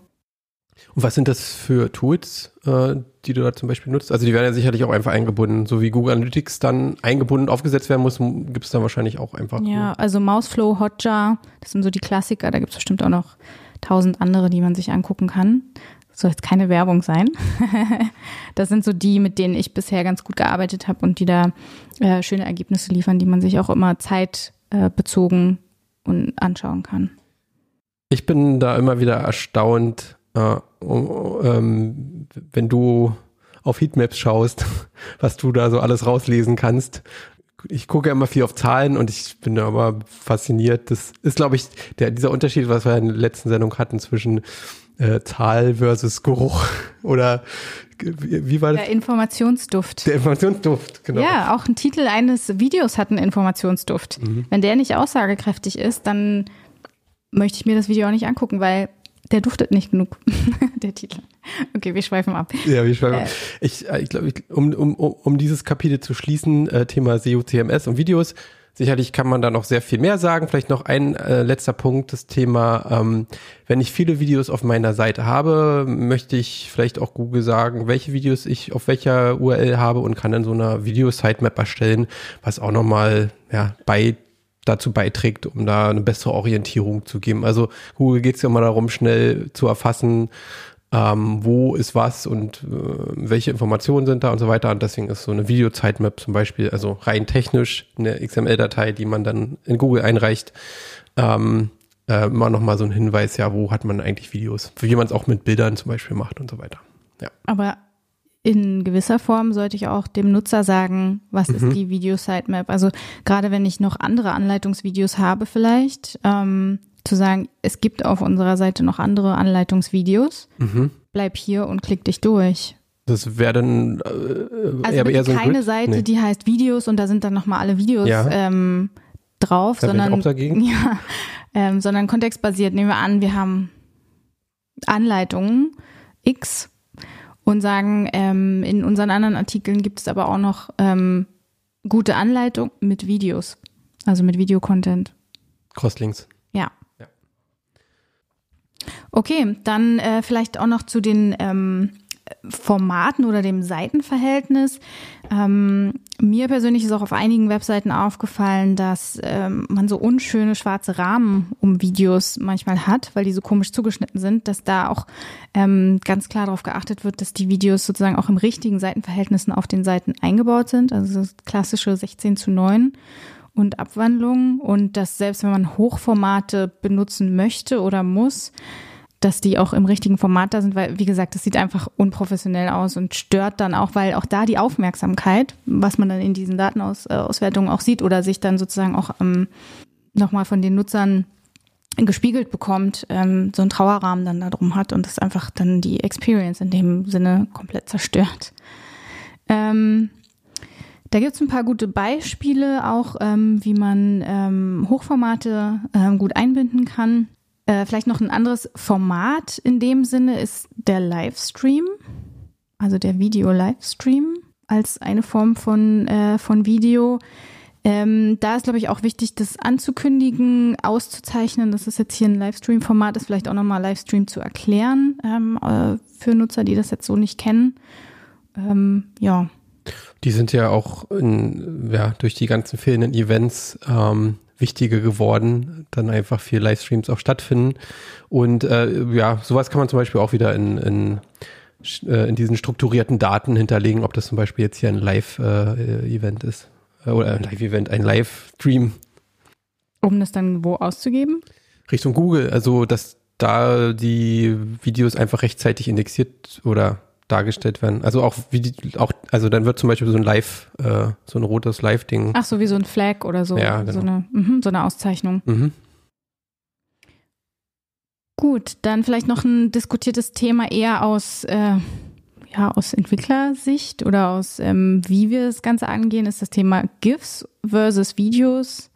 Und was sind das für Tools, äh, die du da zum Beispiel nutzt? Also die werden ja sicherlich auch einfach eingebunden. So wie Google Analytics dann eingebunden aufgesetzt werden muss, gibt es dann wahrscheinlich auch einfach. Ja, also Mouseflow, Hotjar, das sind so die Klassiker. Da gibt es bestimmt auch noch tausend andere, die man sich angucken kann. soll jetzt keine Werbung sein. das sind so die, mit denen ich bisher ganz gut gearbeitet habe und die da äh, schöne Ergebnisse liefern, die man sich auch immer zeitbezogen äh, und anschauen kann. Ich bin da immer wieder erstaunt, äh, ähm, wenn du auf Heatmaps schaust, was du da so alles rauslesen kannst. Ich gucke immer viel auf Zahlen und ich bin da immer fasziniert. Das ist, glaube ich, der, dieser Unterschied, was wir in der letzten Sendung hatten zwischen äh, Zahl versus Geruch oder wie, wie war das? Der Informationsduft. Der Informationsduft, genau. Ja, auch ein Titel eines Videos hat einen Informationsduft. Mhm. Wenn der nicht aussagekräftig ist, dann möchte ich mir das Video auch nicht angucken, weil der duftet nicht genug, der Titel. Okay, wir schweifen ab. Ja, wir schweifen äh, ab. Ich, äh, ich glaube, um, um, um dieses Kapitel zu schließen, äh, Thema SEO, CMS und Videos, Sicherlich kann man da noch sehr viel mehr sagen. Vielleicht noch ein äh, letzter Punkt, das Thema, ähm, wenn ich viele Videos auf meiner Seite habe, möchte ich vielleicht auch Google sagen, welche Videos ich auf welcher URL habe und kann dann so eine Video-Sitemap erstellen, was auch nochmal ja, bei dazu beiträgt, um da eine bessere Orientierung zu geben. Also Google geht es ja immer darum, schnell zu erfassen, ähm, wo ist was und äh, welche Informationen sind da und so weiter. Und deswegen ist so eine Video-Sitemap zum Beispiel, also rein technisch eine XML-Datei, die man dann in Google einreicht, ähm, äh, immer nochmal so ein Hinweis, ja, wo hat man eigentlich Videos, wie man es auch mit Bildern zum Beispiel macht und so weiter. Ja. Aber in gewisser Form sollte ich auch dem Nutzer sagen, was mhm. ist die Video-Sitemap. Also gerade wenn ich noch andere Anleitungsvideos habe vielleicht, ähm, zu sagen, es gibt auf unserer Seite noch andere Anleitungsvideos. Mhm. Bleib hier und klick dich durch. Das wäre dann äh, also eher, eher so keine Grid? Seite, nee. die heißt Videos und da sind dann nochmal alle Videos ja. ähm, drauf, da sondern ja, ähm, sondern kontextbasiert. Nehmen wir an, wir haben Anleitungen X und sagen, ähm, in unseren anderen Artikeln gibt es aber auch noch ähm, gute Anleitung mit Videos, also mit Videocontent. Crosslinks. Ja. Okay, dann äh, vielleicht auch noch zu den ähm, Formaten oder dem Seitenverhältnis. Ähm, mir persönlich ist auch auf einigen Webseiten aufgefallen, dass ähm, man so unschöne schwarze Rahmen um Videos manchmal hat, weil die so komisch zugeschnitten sind, dass da auch ähm, ganz klar darauf geachtet wird, dass die Videos sozusagen auch im richtigen Seitenverhältnissen auf den Seiten eingebaut sind. Also das klassische 16 zu 9 und Abwandlungen und dass selbst wenn man Hochformate benutzen möchte oder muss, dass die auch im richtigen Format da sind, weil, wie gesagt, das sieht einfach unprofessionell aus und stört dann auch, weil auch da die Aufmerksamkeit, was man dann in diesen Datenauswertungen auch sieht oder sich dann sozusagen auch ähm, nochmal von den Nutzern gespiegelt bekommt, ähm, so ein Trauerrahmen dann da drum hat und das einfach dann die Experience in dem Sinne komplett zerstört. Ähm, da gibt es ein paar gute Beispiele auch, ähm, wie man ähm, Hochformate ähm, gut einbinden kann. Äh, vielleicht noch ein anderes Format in dem Sinne ist der Livestream, also der Video-Livestream als eine Form von, äh, von Video. Ähm, da ist, glaube ich, auch wichtig, das anzukündigen, auszuzeichnen, dass es jetzt hier ein Livestream-Format ist, vielleicht auch nochmal Livestream zu erklären ähm, äh, für Nutzer, die das jetzt so nicht kennen. Ähm, ja. Die sind ja auch in, ja, durch die ganzen fehlenden Events ähm, wichtiger geworden, dann einfach viel Livestreams auch stattfinden. Und äh, ja, sowas kann man zum Beispiel auch wieder in, in, äh, in diesen strukturierten Daten hinterlegen, ob das zum Beispiel jetzt hier ein Live-Event äh, ist. Äh, oder ein Live-Event, ein Livestream. Um das dann wo auszugeben? Richtung Google, also dass da die Videos einfach rechtzeitig indexiert oder dargestellt werden. Also auch wie die, auch, also dann wird zum Beispiel so ein Live, äh, so ein rotes Live-Ding. Ach so, wie so ein Flag oder so. Ja, genau. so, eine, mh, so eine Auszeichnung. Mhm. Gut, dann vielleicht noch ein diskutiertes Thema eher aus, äh, ja, aus Entwicklersicht oder aus, ähm, wie wir das Ganze angehen, ist das Thema GIFs versus Videos.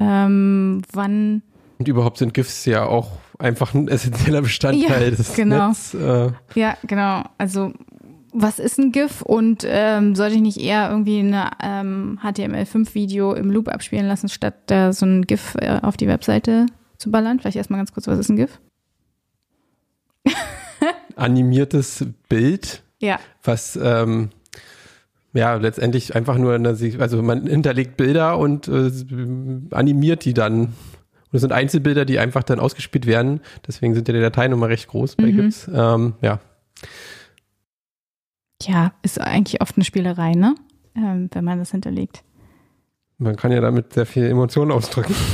Ähm, wann. Und überhaupt sind GIFs ja auch einfach ein essentieller Bestandteil ja, des genau. Netz. Äh. Ja, genau. Also was ist ein GIF und ähm, sollte ich nicht eher irgendwie eine ähm, HTML5-Video im Loop abspielen lassen, statt äh, so ein GIF äh, auf die Webseite zu ballern? Vielleicht erstmal ganz kurz, was ist ein GIF? Animiertes Bild, ja. was ähm, ja letztendlich einfach nur, eine, also man hinterlegt Bilder und äh, animiert die dann Und es sind Einzelbilder, die einfach dann ausgespielt werden. Deswegen sind ja die Dateien immer recht groß bei Mhm. GIFs. Ähm, ja. Ja, ist eigentlich oft eine Spielerei, ne? Ähm, wenn man das hinterlegt. Man kann ja damit sehr viel Emotionen ausdrücken.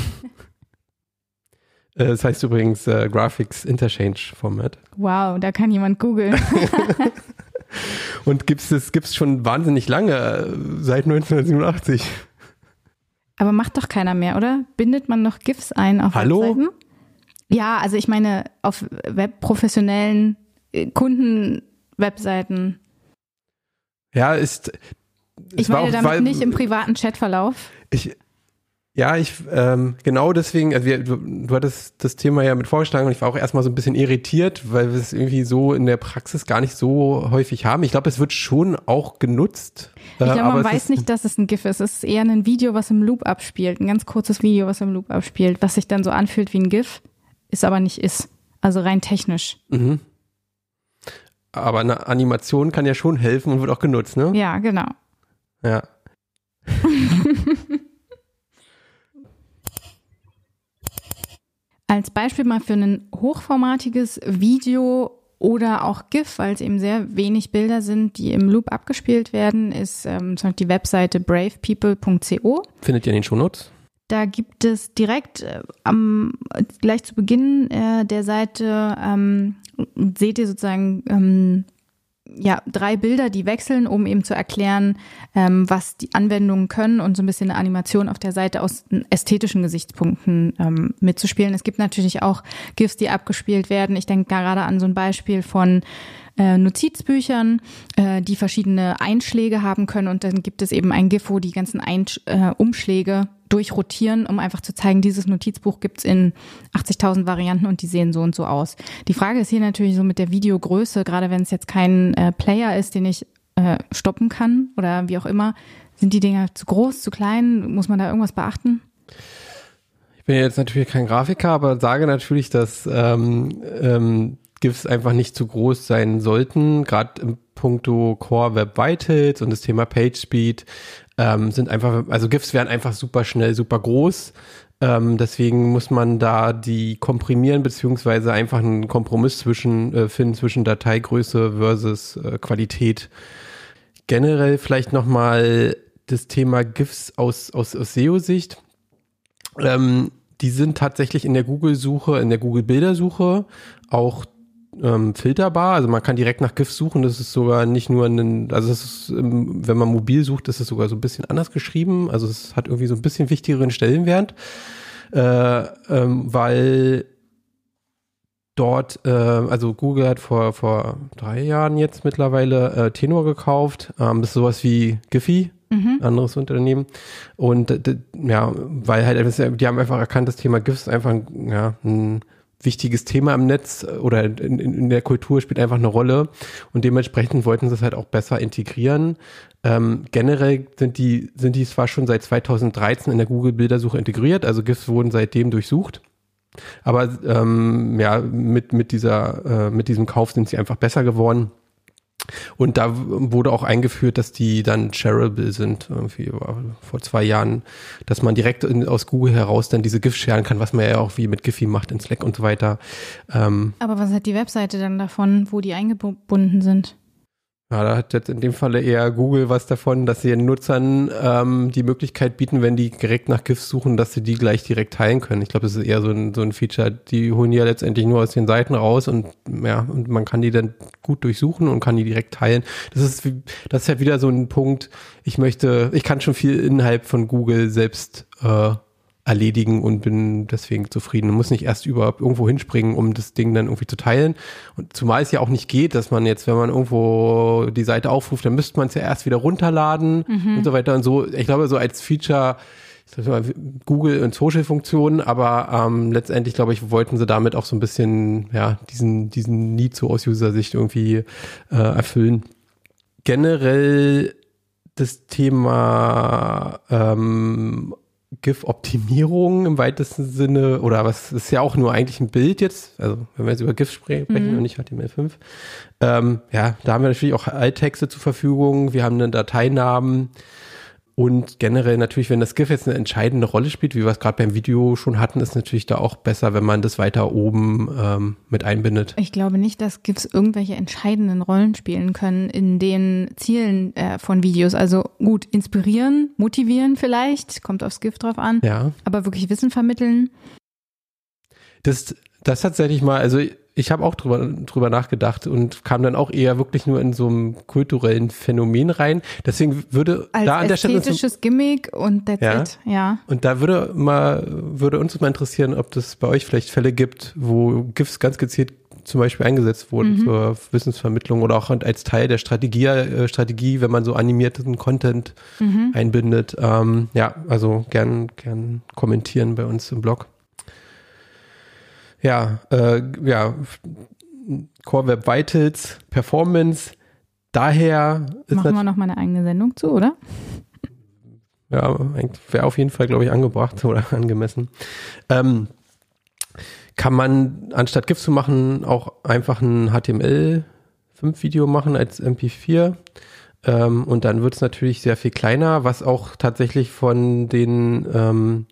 Äh, Das heißt übrigens äh, Graphics Interchange Format. Wow, da kann jemand googeln. Und gibt's es gibt's schon wahnsinnig lange, äh, seit 1987. Aber macht doch keiner mehr, oder? Bindet man noch GIFs ein auf Hallo? Webseiten? Ja, also ich meine auf Web professionellen äh, Kunden-Webseiten. Ja, ist. Ich meine auch- damit war- nicht im privaten Chatverlauf. Ich, ja, ich, ähm, genau deswegen, also wir, du, du hattest das Thema ja mit vorgeschlagen und ich war auch erstmal so ein bisschen irritiert, weil wir es irgendwie so in der Praxis gar nicht so häufig haben. Ich glaube, es wird schon auch genutzt. Ich äh, glaube, aber man weiß nicht, dass es ein GIF ist. Es ist eher ein Video, was im Loop abspielt. Ein ganz kurzes Video, was im Loop abspielt, was sich dann so anfühlt wie ein GIF, ist aber nicht ist. Also rein technisch. Mhm. Aber eine Animation kann ja schon helfen und wird auch genutzt, ne? Ja, genau. Ja. Als Beispiel mal für ein hochformatiges Video oder auch GIF, weil es eben sehr wenig Bilder sind, die im Loop abgespielt werden, ist ähm, zum Beispiel die Webseite bravepeople.co. Findet ihr in den Shownotes? Da gibt es direkt äh, am gleich zu Beginn äh, der Seite ähm, seht ihr sozusagen ähm, ja drei Bilder, die wechseln, um eben zu erklären, ähm, was die Anwendungen können und so ein bisschen eine Animation auf der Seite aus ästhetischen Gesichtspunkten ähm, mitzuspielen. Es gibt natürlich auch GIFs, die abgespielt werden. Ich denke gerade an so ein Beispiel von äh, Notizbüchern, äh, die verschiedene Einschläge haben können und dann gibt es eben ein GIF, wo die ganzen Einsch äh, Umschläge durchrotieren, um einfach zu zeigen, dieses Notizbuch gibt's in 80.000 Varianten und die sehen so und so aus. Die Frage ist hier natürlich so mit der Videogröße, gerade wenn es jetzt kein äh, Player ist, den ich äh, stoppen kann oder wie auch immer, sind die Dinger zu groß, zu klein? Muss man da irgendwas beachten? Ich bin jetzt natürlich kein Grafiker, aber sage natürlich, dass ähm, ähm, GIFs einfach nicht zu groß sein sollten, gerade im puncto Core Web Vitals und das Thema PageSpeed ähm, sind einfach, also GIFs werden einfach super schnell, super groß. Ähm, deswegen muss man da die komprimieren, beziehungsweise einfach einen Kompromiss zwischen äh, finden zwischen Dateigröße versus äh, Qualität. Generell vielleicht nochmal das Thema GIFs aus, aus, aus SEO-Sicht. Ähm, die sind tatsächlich in der Google-Suche, in der Google-Bildersuche auch ähm, filterbar. Also man kann direkt nach GIFs suchen. Das ist sogar nicht nur ein, also es ist, wenn man mobil sucht, ist es sogar so ein bisschen anders geschrieben. Also es hat irgendwie so ein bisschen wichtigeren Stellenwert, äh, ähm, weil dort, äh, also Google hat vor, vor drei Jahren jetzt mittlerweile äh, Tenor gekauft. Ähm, das ist sowas wie Giphy, Mhm. anderes Unternehmen. Und ja, weil halt, die haben einfach erkannt, das Thema GIFs ist einfach ein, ja, ein wichtiges Thema im Netz oder in, in, in der Kultur spielt einfach eine Rolle und dementsprechend wollten sie es halt auch besser integrieren. Ähm, generell sind die, sind die zwar schon seit 2013 in der Google-Bildersuche integriert, also GIFs wurden seitdem durchsucht. Aber ähm, ja, mit, mit, dieser, äh, mit diesem Kauf sind sie einfach besser geworden. Und da wurde auch eingeführt, dass die dann shareable sind, irgendwie vor zwei Jahren, dass man direkt in, aus Google heraus dann diese GIFs sharen kann, was man ja auch wie mit Giphy macht in Slack und so weiter. Ähm, Aber was hat die Webseite dann davon, wo die eingebunden sind? Ja, da hat jetzt in dem Falle eher Google was davon, dass sie den Nutzern ähm, die Möglichkeit bieten, wenn die direkt nach GIFs suchen, dass sie die gleich direkt teilen können. Ich glaube, das ist eher so ein, so ein Feature. Die holen ja letztendlich nur aus den Seiten raus und ja, und man kann die dann gut durchsuchen und kann die direkt teilen. Das ist, das ist ja wieder so ein Punkt. Ich möchte, ich kann schon viel innerhalb von Google selbst äh, erledigen und bin deswegen zufrieden. Man muss nicht erst überhaupt irgendwo hinspringen, um das Ding dann irgendwie zu teilen. Und zumal es ja auch nicht geht, dass man jetzt, wenn man irgendwo die Seite aufruft, dann müsste man es ja erst wieder runterladen und so weiter und so. Ich glaube, so als Feature, ich sag mal, Google und Social-Funktionen, aber ähm, letztendlich, glaube ich, wollten sie damit auch so ein bisschen, ja, diesen, diesen Need so aus User-Sicht irgendwie äh, erfüllen. Generell das Thema ähm, GIF-Optimierung im weitesten Sinne, oder was ist ja auch nur eigentlich ein Bild jetzt, also wenn wir jetzt über GIF sprechen Mhm. und nicht HTML5. Ähm, ja, da haben wir natürlich auch Alttexte zur Verfügung, wir haben einen Dateinamen Und generell natürlich, wenn das GIF jetzt eine entscheidende Rolle spielt, wie wir es gerade beim Video schon hatten, ist natürlich da auch besser, wenn man das weiter oben ähm, mit einbindet. Ich glaube nicht, dass GIFs irgendwelche entscheidenden Rollen spielen können in den Zielen äh, von Videos. Also gut, inspirieren, motivieren vielleicht, kommt aufs GIF drauf an. Ja. Aber wirklich Wissen vermitteln. Das, das tatsächlich mal, also ich habe auch drüber, drüber nachgedacht und kam dann auch eher wirklich nur in so einem kulturellen Phänomen rein. Deswegen würde Als da an der Stelle ästhetisches Gimmick und that's Ja. it. Ja. und da würde mal würde uns mal interessieren, ob das bei euch vielleicht Fälle gibt, wo GIFs ganz gezielt zum Beispiel eingesetzt wurden zur Wissensvermittlung oder auch als Teil der Strategie, äh, Strategie, wenn man so animierten Content einbindet. Ähm, ja, also gern, gern kommentieren bei uns im Blog. Ja, äh, ja, Core Web Vitals, Performance, daher ist Machen wir noch mal eine eigene Sendung zu, oder? ja, wäre auf jeden Fall, glaube ich, angebracht oder angemessen. Ähm, kann man anstatt GIF zu machen auch einfach ein HTML5-Video machen als MP4. Ähm, und dann wird es natürlich sehr viel kleiner, was auch tatsächlich von den ähm,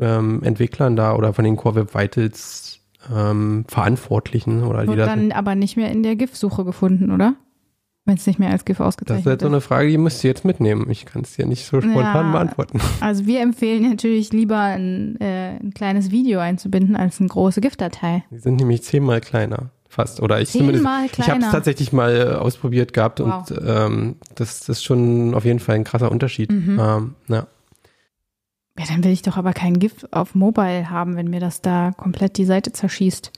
ähm, Entwicklern da oder von den Core Web Vitals ähm, Verantwortlichen oder die Wird das dann aber nicht mehr in der GIF-Suche gefunden, oder? Wenn es nicht mehr als GIF Das ist ausgezeichnet halt so ist. eine Frage, die müsst ihr jetzt mitnehmen. Ich kann es dir nicht so spontan Ja. beantworten. Also wir empfehlen natürlich lieber ein, äh, ein kleines Video einzubinden als eine große GIF-Datei. Die sind nämlich zehnmal kleiner, fast. Oder ich zumindest. Zehnmal Ich habe es kleiner. tatsächlich mal äh, ausprobiert gehabt Wow. und ähm, das, das ist schon auf jeden Fall ein krasser Unterschied. Mhm. Ähm, ja. Ja, dann will ich doch aber kein GIF auf Mobile haben, wenn mir das da komplett die Seite zerschießt.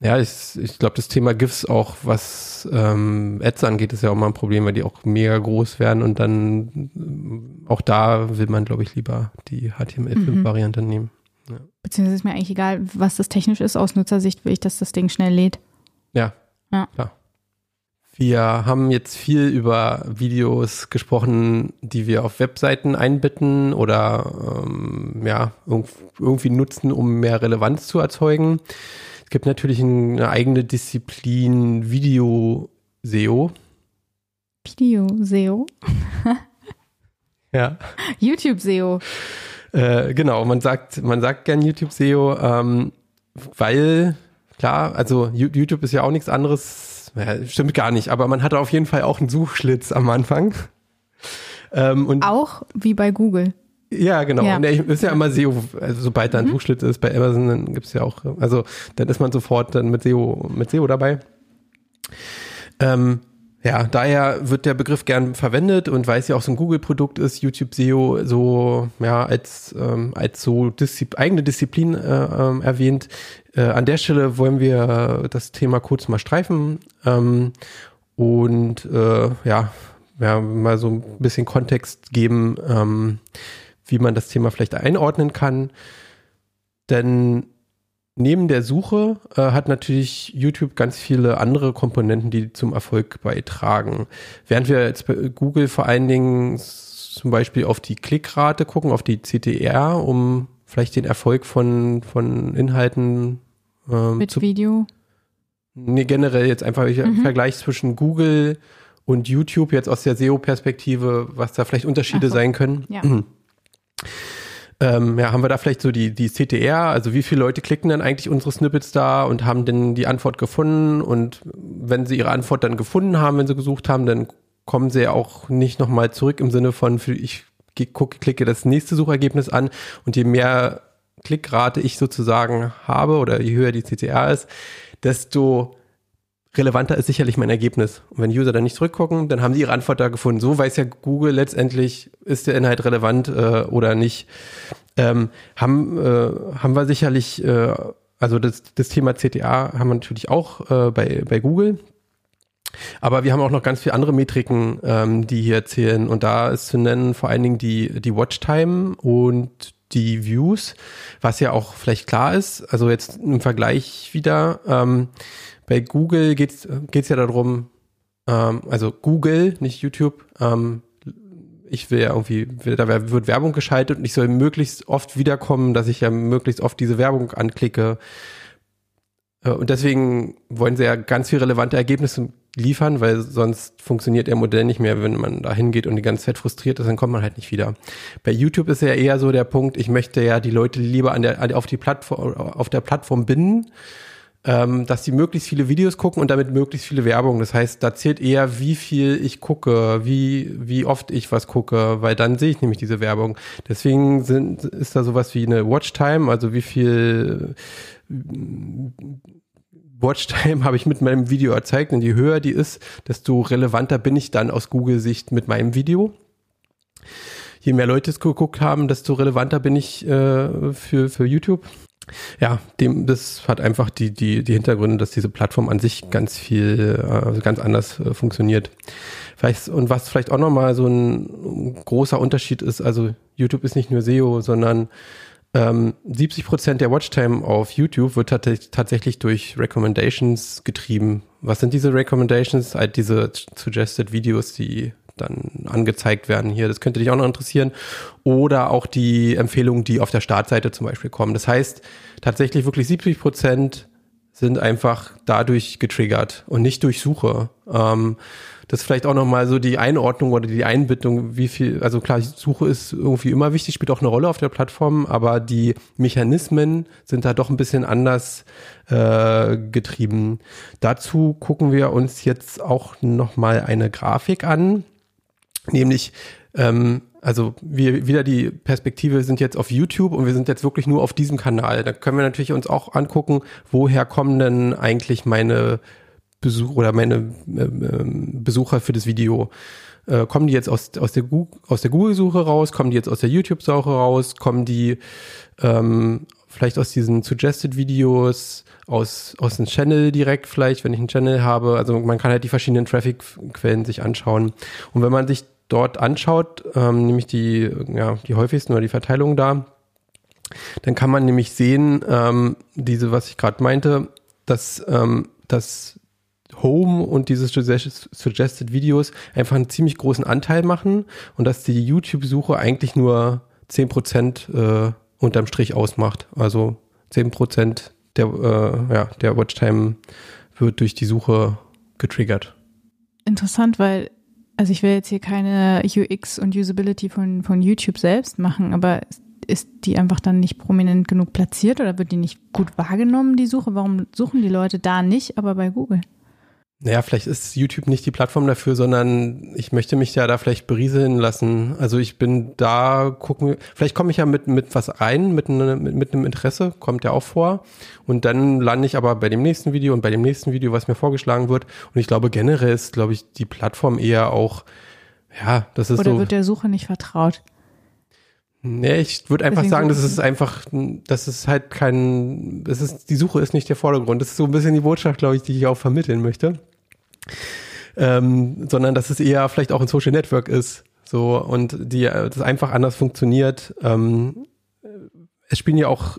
Ja, ich, ich glaube, das Thema GIFs auch, was ähm, Ads angeht, ist ja auch mal ein Problem, weil die auch mega groß werden und dann ähm, auch da will man, glaube ich, lieber die HTML5-Variante nehmen. Beziehungsweise ist mir eigentlich egal, was das technisch ist. Aus Nutzersicht will ich, dass das Ding schnell lädt. Ja. Ja. Klar. Wir haben jetzt viel über Videos gesprochen, die wir auf Webseiten einbetten oder ähm, ja, irg- irgendwie nutzen, um mehr Relevanz zu erzeugen. Es gibt natürlich eine eigene Disziplin Video-SEO. Video-SEO. Ja. YouTube-SEO. Äh, genau, man sagt, man sagt gern YouTube SEO, ähm, weil, klar, also YouTube ist ja auch nichts anderes, ja, stimmt gar nicht, aber man hatte auf jeden Fall auch einen Suchschlitz am Anfang. Ähm, und Auch wie bei Google. ja, genau. Ja. Und der ist ja immer SEO, also sobald da ein Suchschlitz ist bei Amazon, dann gibt's ja auch, also dann ist man sofort dann mit SEO, mit SEO dabei. Ähm, ja, daher wird der Begriff gern verwendet und weil es ja auch so ein Google-Produkt ist, YouTube SEO so ja als ähm, als so Diszi eigene Disziplin äh, ähm, erwähnt. Äh, an der Stelle wollen wir das Thema kurz mal streifen ähm, und äh, ja, ja mal so ein bisschen Kontext geben, ähm, wie man das Thema vielleicht einordnen kann. Denn neben der Suche äh, hat natürlich YouTube ganz viele andere Komponenten, die zum Erfolg beitragen. Während wir jetzt bei Google vor allen Dingen zum Beispiel auf die Klickrate gucken, auf die CTR, um vielleicht den Erfolg von, von Inhalten ähm, Mit zu Video. Nee, generell jetzt einfach Mhm. Vergleich zwischen Google und YouTube jetzt aus der SEO-Perspektive, was da vielleicht Unterschiede so. sein können. Ja. Ähm, ja, haben wir da vielleicht so die, die CTR, also wie viele Leute klicken dann eigentlich unsere Snippets da und haben denn die Antwort gefunden? Und wenn sie ihre Antwort dann gefunden haben, wenn sie gesucht haben, dann kommen sie ja auch nicht nochmal zurück im Sinne von, ich gucke, klicke das nächste Suchergebnis an. Und je mehr Klickrate ich sozusagen habe oder je höher die CTR ist, desto relevanter ist sicherlich mein Ergebnis. Und wenn User dann nicht zurückgucken, dann haben sie ihre Antwort da gefunden. So weiß ja Google letztendlich, ist der Inhalt relevant äh, oder nicht. Ähm, haben, äh, haben wir sicherlich, äh, also das, das Thema CTA haben wir natürlich auch äh, bei, bei Google. Aber wir haben auch noch ganz viele andere Metriken, ähm, die hier zählen. Und da ist zu nennen vor allen Dingen die, die Watchtime und die Views, was ja auch vielleicht klar ist. Also jetzt im Vergleich wieder. Ähm, bei Google geht's geht's ja darum, ähm, also Google, nicht YouTube. Ähm, ich will ja irgendwie, da wird Werbung geschaltet und ich soll möglichst oft wiederkommen, dass ich ja möglichst oft diese Werbung anklicke. Äh, Und deswegen wollen sie ja ganz viel relevante Ergebnisse liefern, weil sonst funktioniert der Modell nicht mehr, wenn man da hingeht und die ganze Zeit frustriert ist, dann kommt man halt nicht wieder. Bei YouTube ist ja eher so der Punkt, ich möchte ja die Leute lieber an der, auf die Plattform, auf der Plattform binden, ähm, dass sie möglichst viele Videos gucken und damit möglichst viele Werbung. Das heißt, da zählt eher, wie viel ich gucke, wie, wie oft ich was gucke, weil dann sehe ich nämlich diese Werbung. Deswegen sind, ist da sowas wie eine Watchtime, also wie viel Watchtime habe ich mit meinem Video erzeigt und je höher die ist, desto relevanter bin ich dann aus Google-Sicht mit meinem Video. Je mehr Leute es geguckt haben, desto relevanter bin ich äh, für, für YouTube. Ja, dem, das hat einfach die, die, die Hintergründe, dass diese Plattform an sich ganz viel, äh, ganz anders äh, funktioniert. Vielleicht, und was vielleicht auch nochmal so ein großer Unterschied ist, also YouTube ist nicht nur SEO, sondern ähm, 70 Prozent der Watchtime auf YouTube wird tatsächlich durch Recommendations getrieben. Was sind diese Recommendations? Halt diese suggested Videos, die dann angezeigt werden hier. Das könnte dich auch noch interessieren. Oder auch die Empfehlungen, die auf der Startseite zum Beispiel kommen. Das heißt, tatsächlich wirklich 70 Prozent sind einfach dadurch getriggert und nicht durch Suche. Ähm, das ist vielleicht auch nochmal so die Einordnung oder die Einbindung, wie viel, also klar, Suche ist irgendwie immer wichtig, spielt auch eine Rolle auf der Plattform, aber die Mechanismen sind da doch ein bisschen anders äh, getrieben. Dazu gucken wir uns jetzt auch nochmal eine Grafik an, nämlich ähm, also wir wieder die Perspektive sind jetzt auf YouTube und wir sind jetzt wirklich nur auf diesem Kanal. Da können wir natürlich uns auch angucken, woher kommen denn eigentlich meine Besuch oder meine äh, Besucher für das Video. Äh, kommen die jetzt aus, aus der, aus der Google-Suche raus? Kommen die jetzt aus der YouTube-Suche raus? Kommen die ähm, vielleicht aus diesen Suggested-Videos, aus, aus dem Channel direkt vielleicht, wenn ich einen Channel habe? Also man kann halt die verschiedenen Traffic-Quellen sich anschauen. Und wenn man sich dort anschaut, ähm, nämlich die, ja, die häufigsten oder die Verteilung da, dann kann man nämlich sehen, ähm, diese, was ich gerade meinte, dass, ähm, dass Home und diese Suggested Videos einfach einen ziemlich großen Anteil machen und dass die YouTube-Suche eigentlich nur 10% äh, unterm Strich ausmacht. Also 10% der, äh, ja, der Watchtime wird durch die Suche getriggert. Interessant, weil, also ich will jetzt hier keine UX und Usability von, von YouTube selbst machen, aber ist die einfach dann nicht prominent genug platziert oder wird die nicht gut wahrgenommen, die Suche? Warum suchen die Leute da nicht, aber bei Google? Naja, vielleicht ist YouTube nicht die Plattform dafür, sondern ich möchte mich ja da vielleicht berieseln lassen. Also ich bin da, gucken, vielleicht komme ich ja mit, mit was rein, mit, ne, mit, mit einem Interesse, kommt ja auch vor. Und dann lande ich aber bei dem nächsten Video und bei dem nächsten Video, was mir vorgeschlagen wird. Und ich glaube, generell ist, glaube ich, die Plattform eher auch, ja, das ist Oder so. Oder wird der Suche nicht vertraut? Nee, ich würde einfach sagen, das ist einfach, das ist halt kein, das ist, die Suche ist nicht der Vordergrund. Das ist so ein bisschen die Botschaft, glaube ich, die ich auch vermitteln möchte. Ähm, sondern dass es eher vielleicht auch ein Social Network ist. So, und die, das einfach anders funktioniert. Ähm, es spielen ja auch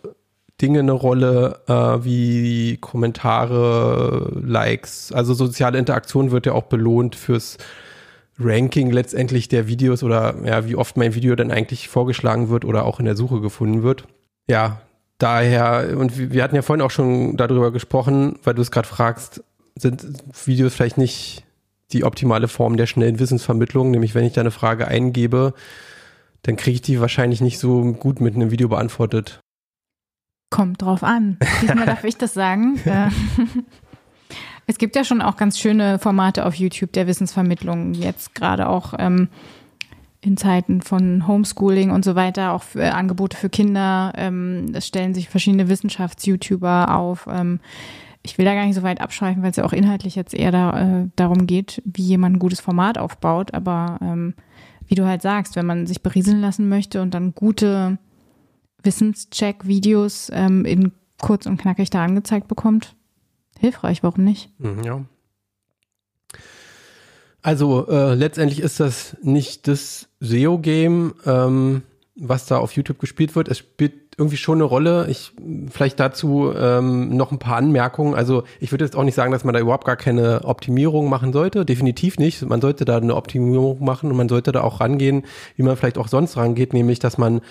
Dinge eine Rolle, äh, wie Kommentare, Likes, also soziale Interaktion wird ja auch belohnt fürs Ranking letztendlich der Videos oder ja, wie oft mein Video dann eigentlich vorgeschlagen wird oder auch in der Suche gefunden wird. Ja, daher, und wir hatten ja vorhin auch schon darüber gesprochen, weil du es gerade fragst, sind Videos vielleicht nicht die optimale Form der schnellen Wissensvermittlung, nämlich wenn ich da eine Frage eingebe, dann kriege ich die wahrscheinlich nicht so gut mit einem Video beantwortet. Kommt drauf an. Diesmal darf ich das sagen. Äh, es gibt ja schon auch ganz schöne Formate auf YouTube der Wissensvermittlung, jetzt gerade auch ähm, in Zeiten von Homeschooling und so weiter, auch für, äh, Angebote für Kinder. Ähm, es stellen sich verschiedene Wissenschafts-YouTuber auf. Ähm, ich will da gar nicht so weit abschreifen, weil es ja auch inhaltlich jetzt eher da, äh, darum geht, wie jemand ein gutes Format aufbaut. Aber ähm, wie du halt sagst, wenn man sich berieseln lassen möchte und dann gute Wissenscheck-Videos ähm, in kurz und knackig da angezeigt bekommt, hilfreich, warum nicht? Mhm, ja. Also äh, letztendlich ist das nicht das SEO-Game, ähm, was da auf YouTube gespielt wird. Es spielt irgendwie schon eine Rolle. Ich vielleicht dazu ähm, noch ein paar Anmerkungen. Also ich würde jetzt auch nicht sagen, dass man da überhaupt gar keine Optimierung machen sollte. Definitiv nicht. Man sollte da eine Optimierung machen und man sollte da auch rangehen, wie man vielleicht auch sonst rangeht, nämlich dass man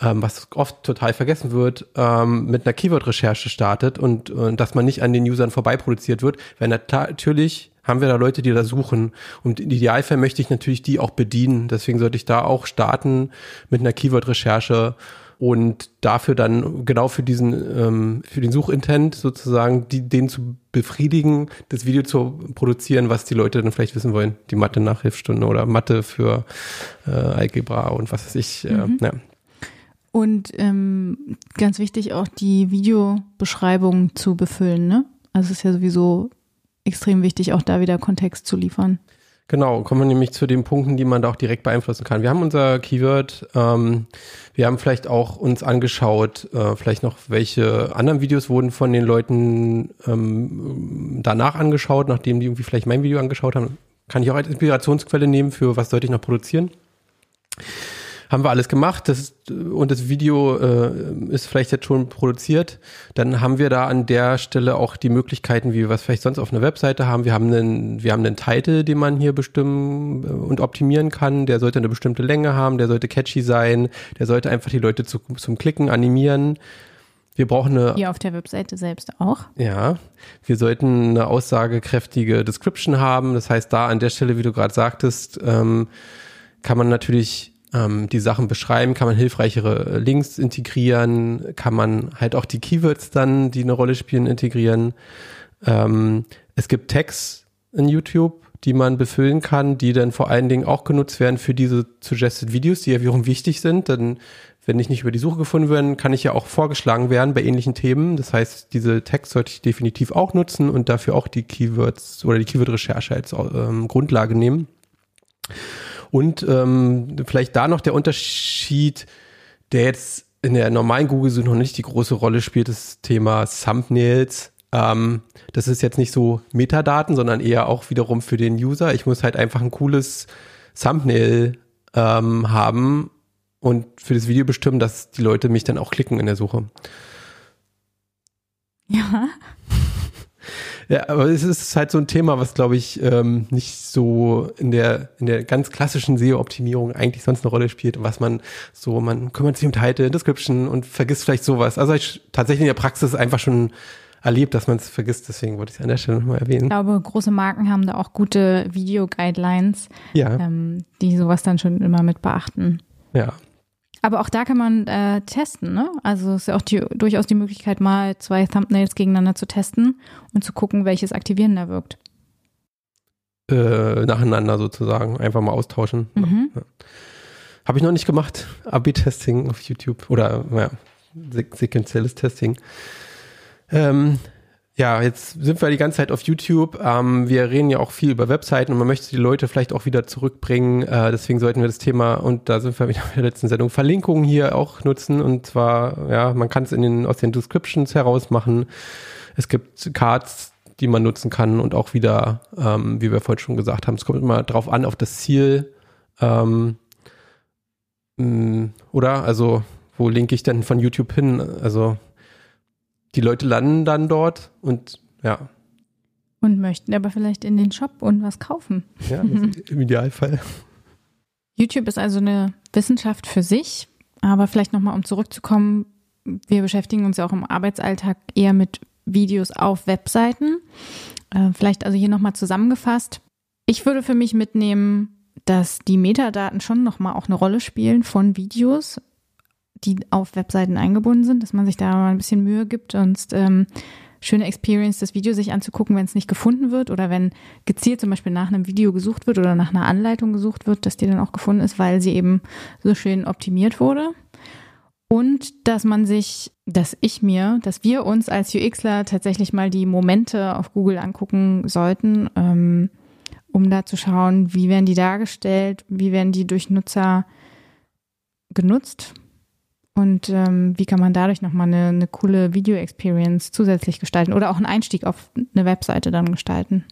ähm, was oft total vergessen wird, ähm, mit einer Keyword-Recherche startet und, und dass man nicht an den Usern vorbei produziert wird, weil natürlich haben wir da Leute, die da suchen. Und im Idealfall möchte ich natürlich die auch bedienen. Deswegen sollte ich da auch starten mit einer Keyword-Recherche und dafür dann genau für diesen ähm, für den Suchintent sozusagen die, den zu befriedigen, das Video zu produzieren, was die Leute dann vielleicht wissen wollen, die Mathe Nachhilfstunde oder Mathe für äh, Algebra und was weiß ich. Äh, mhm. ja. Und ähm, ganz wichtig auch die Videobeschreibung zu befüllen, ne? Also es ist ja sowieso extrem wichtig, auch da wieder Kontext zu liefern. Genau, kommen wir nämlich zu den Punkten, die man da auch direkt beeinflussen kann. Wir haben unser Keyword, ähm, wir haben vielleicht auch uns angeschaut, äh, vielleicht noch welche anderen Videos wurden von den Leuten ähm, danach angeschaut, nachdem die irgendwie vielleicht mein Video angeschaut haben. Kann ich auch als Inspirationsquelle nehmen für was sollte ich noch produzieren haben wir alles gemacht das, und das Video äh, ist vielleicht jetzt schon produziert, dann haben wir da an der Stelle auch die Möglichkeiten, wie wir was vielleicht sonst auf einer Webseite haben. Wir haben einen, wir haben einen Titel, den man hier bestimmen äh, und optimieren kann. Der sollte eine bestimmte Länge haben, der sollte catchy sein, der sollte einfach die Leute zu, zum Klicken animieren. Wir brauchen eine. Hier auf der Webseite selbst auch. Ja. Wir sollten eine aussagekräftige Description haben. Das heißt, da an der Stelle, wie du gerade sagtest, ähm, kann man natürlich ähm, die Sachen beschreiben, kann man hilfreichere Links integrieren, kann man halt auch die Keywords dann, die eine Rolle spielen, integrieren. Ähm, es gibt Tags in YouTube, die man befüllen kann, die dann vor allen Dingen auch genutzt werden für diese Suggested Videos, die ja wiederum wichtig sind, denn wenn ich nicht über die Suche gefunden werde, kann ich ja auch vorgeschlagen werden bei ähnlichen Themen. Das heißt, diese Tags sollte ich definitiv auch nutzen und dafür auch die Keywords oder die Keyword-Recherche als ähm, Grundlage nehmen. Und ähm, vielleicht da noch der Unterschied, der jetzt in der normalen Google-Suche noch nicht die große Rolle spielt, das Thema Thumbnails. Ähm, das ist jetzt nicht so Metadaten, sondern eher auch wiederum für den User. Ich muss halt einfach ein cooles Thumbnail ähm, haben und für das Video bestimmen, dass die Leute mich dann auch klicken in der Suche. Ja. Ja, aber es ist halt so ein Thema, was glaube ich ähm, nicht so in der in der ganz klassischen SEO-Optimierung eigentlich sonst eine Rolle spielt, was man so man kümmert sich um Title, Description und vergisst vielleicht sowas. Also ich tatsächlich in der Praxis einfach schon erlebt, dass man es vergisst. Deswegen wollte ich es an der Stelle nochmal erwähnen. Ich glaube, große Marken haben da auch gute Video-Guidelines, ja. ähm, die sowas dann schon immer mit beachten. Ja, aber auch da kann man äh, testen, ne? Also ist ja auch die, durchaus die Möglichkeit, mal zwei Thumbnails gegeneinander zu testen und zu gucken, welches aktivierender wirkt. Äh, nacheinander sozusagen, einfach mal austauschen. Mhm. Ja. Habe ich noch nicht gemacht. AB-Testing auf YouTube oder ja, sequenzielles Testing. Ähm, ja, jetzt sind wir die ganze Zeit auf YouTube. Ähm, wir reden ja auch viel über Webseiten und man möchte die Leute vielleicht auch wieder zurückbringen. Äh, deswegen sollten wir das Thema, und da sind wir wieder in der letzten Sendung, Verlinkungen hier auch nutzen. Und zwar, ja, man kann es in den, aus den Descriptions heraus machen. Es gibt Cards, die man nutzen kann und auch wieder, ähm, wie wir vorhin schon gesagt haben, es kommt immer drauf an, auf das Ziel. Ähm, mm, oder? Also, wo linke ich denn von YouTube hin? Also, die Leute landen dann dort und ja. Und möchten aber vielleicht in den Shop und was kaufen. Ja, im Idealfall. YouTube ist also eine Wissenschaft für sich, aber vielleicht nochmal, um zurückzukommen, wir beschäftigen uns ja auch im Arbeitsalltag eher mit Videos auf Webseiten. Äh, vielleicht also hier nochmal zusammengefasst. Ich würde für mich mitnehmen, dass die Metadaten schon nochmal auch eine Rolle spielen von Videos die auf Webseiten eingebunden sind, dass man sich da mal ein bisschen Mühe gibt und ähm, schöne Experience, das Video sich anzugucken, wenn es nicht gefunden wird oder wenn gezielt zum Beispiel nach einem Video gesucht wird oder nach einer Anleitung gesucht wird, dass die dann auch gefunden ist, weil sie eben so schön optimiert wurde. Und dass man sich, dass ich mir, dass wir uns als UXler tatsächlich mal die Momente auf Google angucken sollten, ähm, um da zu schauen, wie werden die dargestellt, wie werden die durch Nutzer genutzt und ähm, wie kann man dadurch nochmal eine, eine coole Video-Experience zusätzlich gestalten oder auch einen Einstieg auf eine Webseite dann gestalten?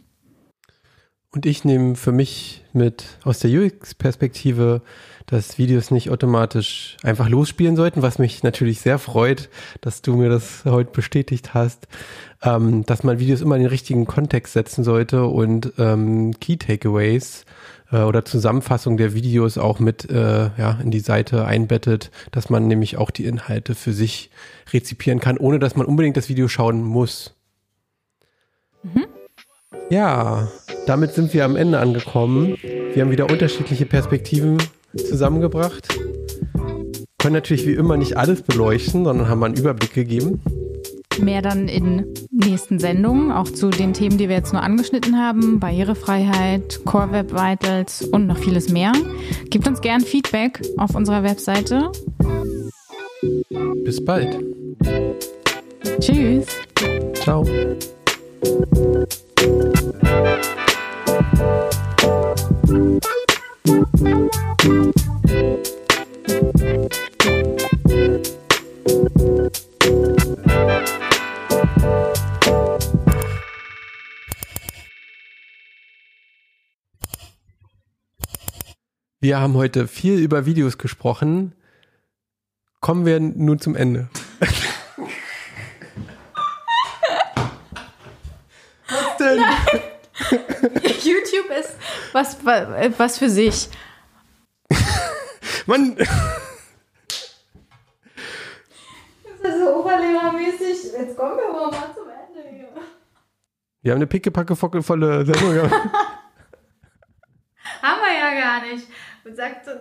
Und ich nehme für mich mit aus der UX-Perspektive, dass Videos nicht automatisch einfach losspielen sollten, was mich natürlich sehr freut, dass du mir das heute bestätigt hast, ähm, dass man Videos immer in den richtigen Kontext setzen sollte und ähm, Key Takeaways äh, oder Zusammenfassung der Videos auch mit äh, ja, in die Seite einbettet, dass man nämlich auch die Inhalte für sich rezipieren kann, ohne dass man unbedingt das Video schauen muss. Mhm. Ja, damit sind wir am Ende angekommen. Wir haben wieder unterschiedliche Perspektiven zusammengebracht. Können natürlich wie immer nicht alles beleuchten, sondern haben einen Überblick gegeben. Mehr dann in nächsten Sendungen, auch zu den Themen, die wir jetzt nur angeschnitten haben. Barrierefreiheit, Core Web Vitals und noch vieles mehr. Gebt uns gern Feedback auf unserer Webseite. Bis bald. Tschüss. Ciao. Wir haben heute viel über Videos gesprochen. Kommen wir nun zum Ende. Was denn? YouTube ist was, was für sich. Mann. Das ist so oberlehrermäßig. Jetzt kommen wir aber mal zum Ende hier. Wir haben eine pickepacke volle Sendung. haben wir ja gar nicht. Und sagt so,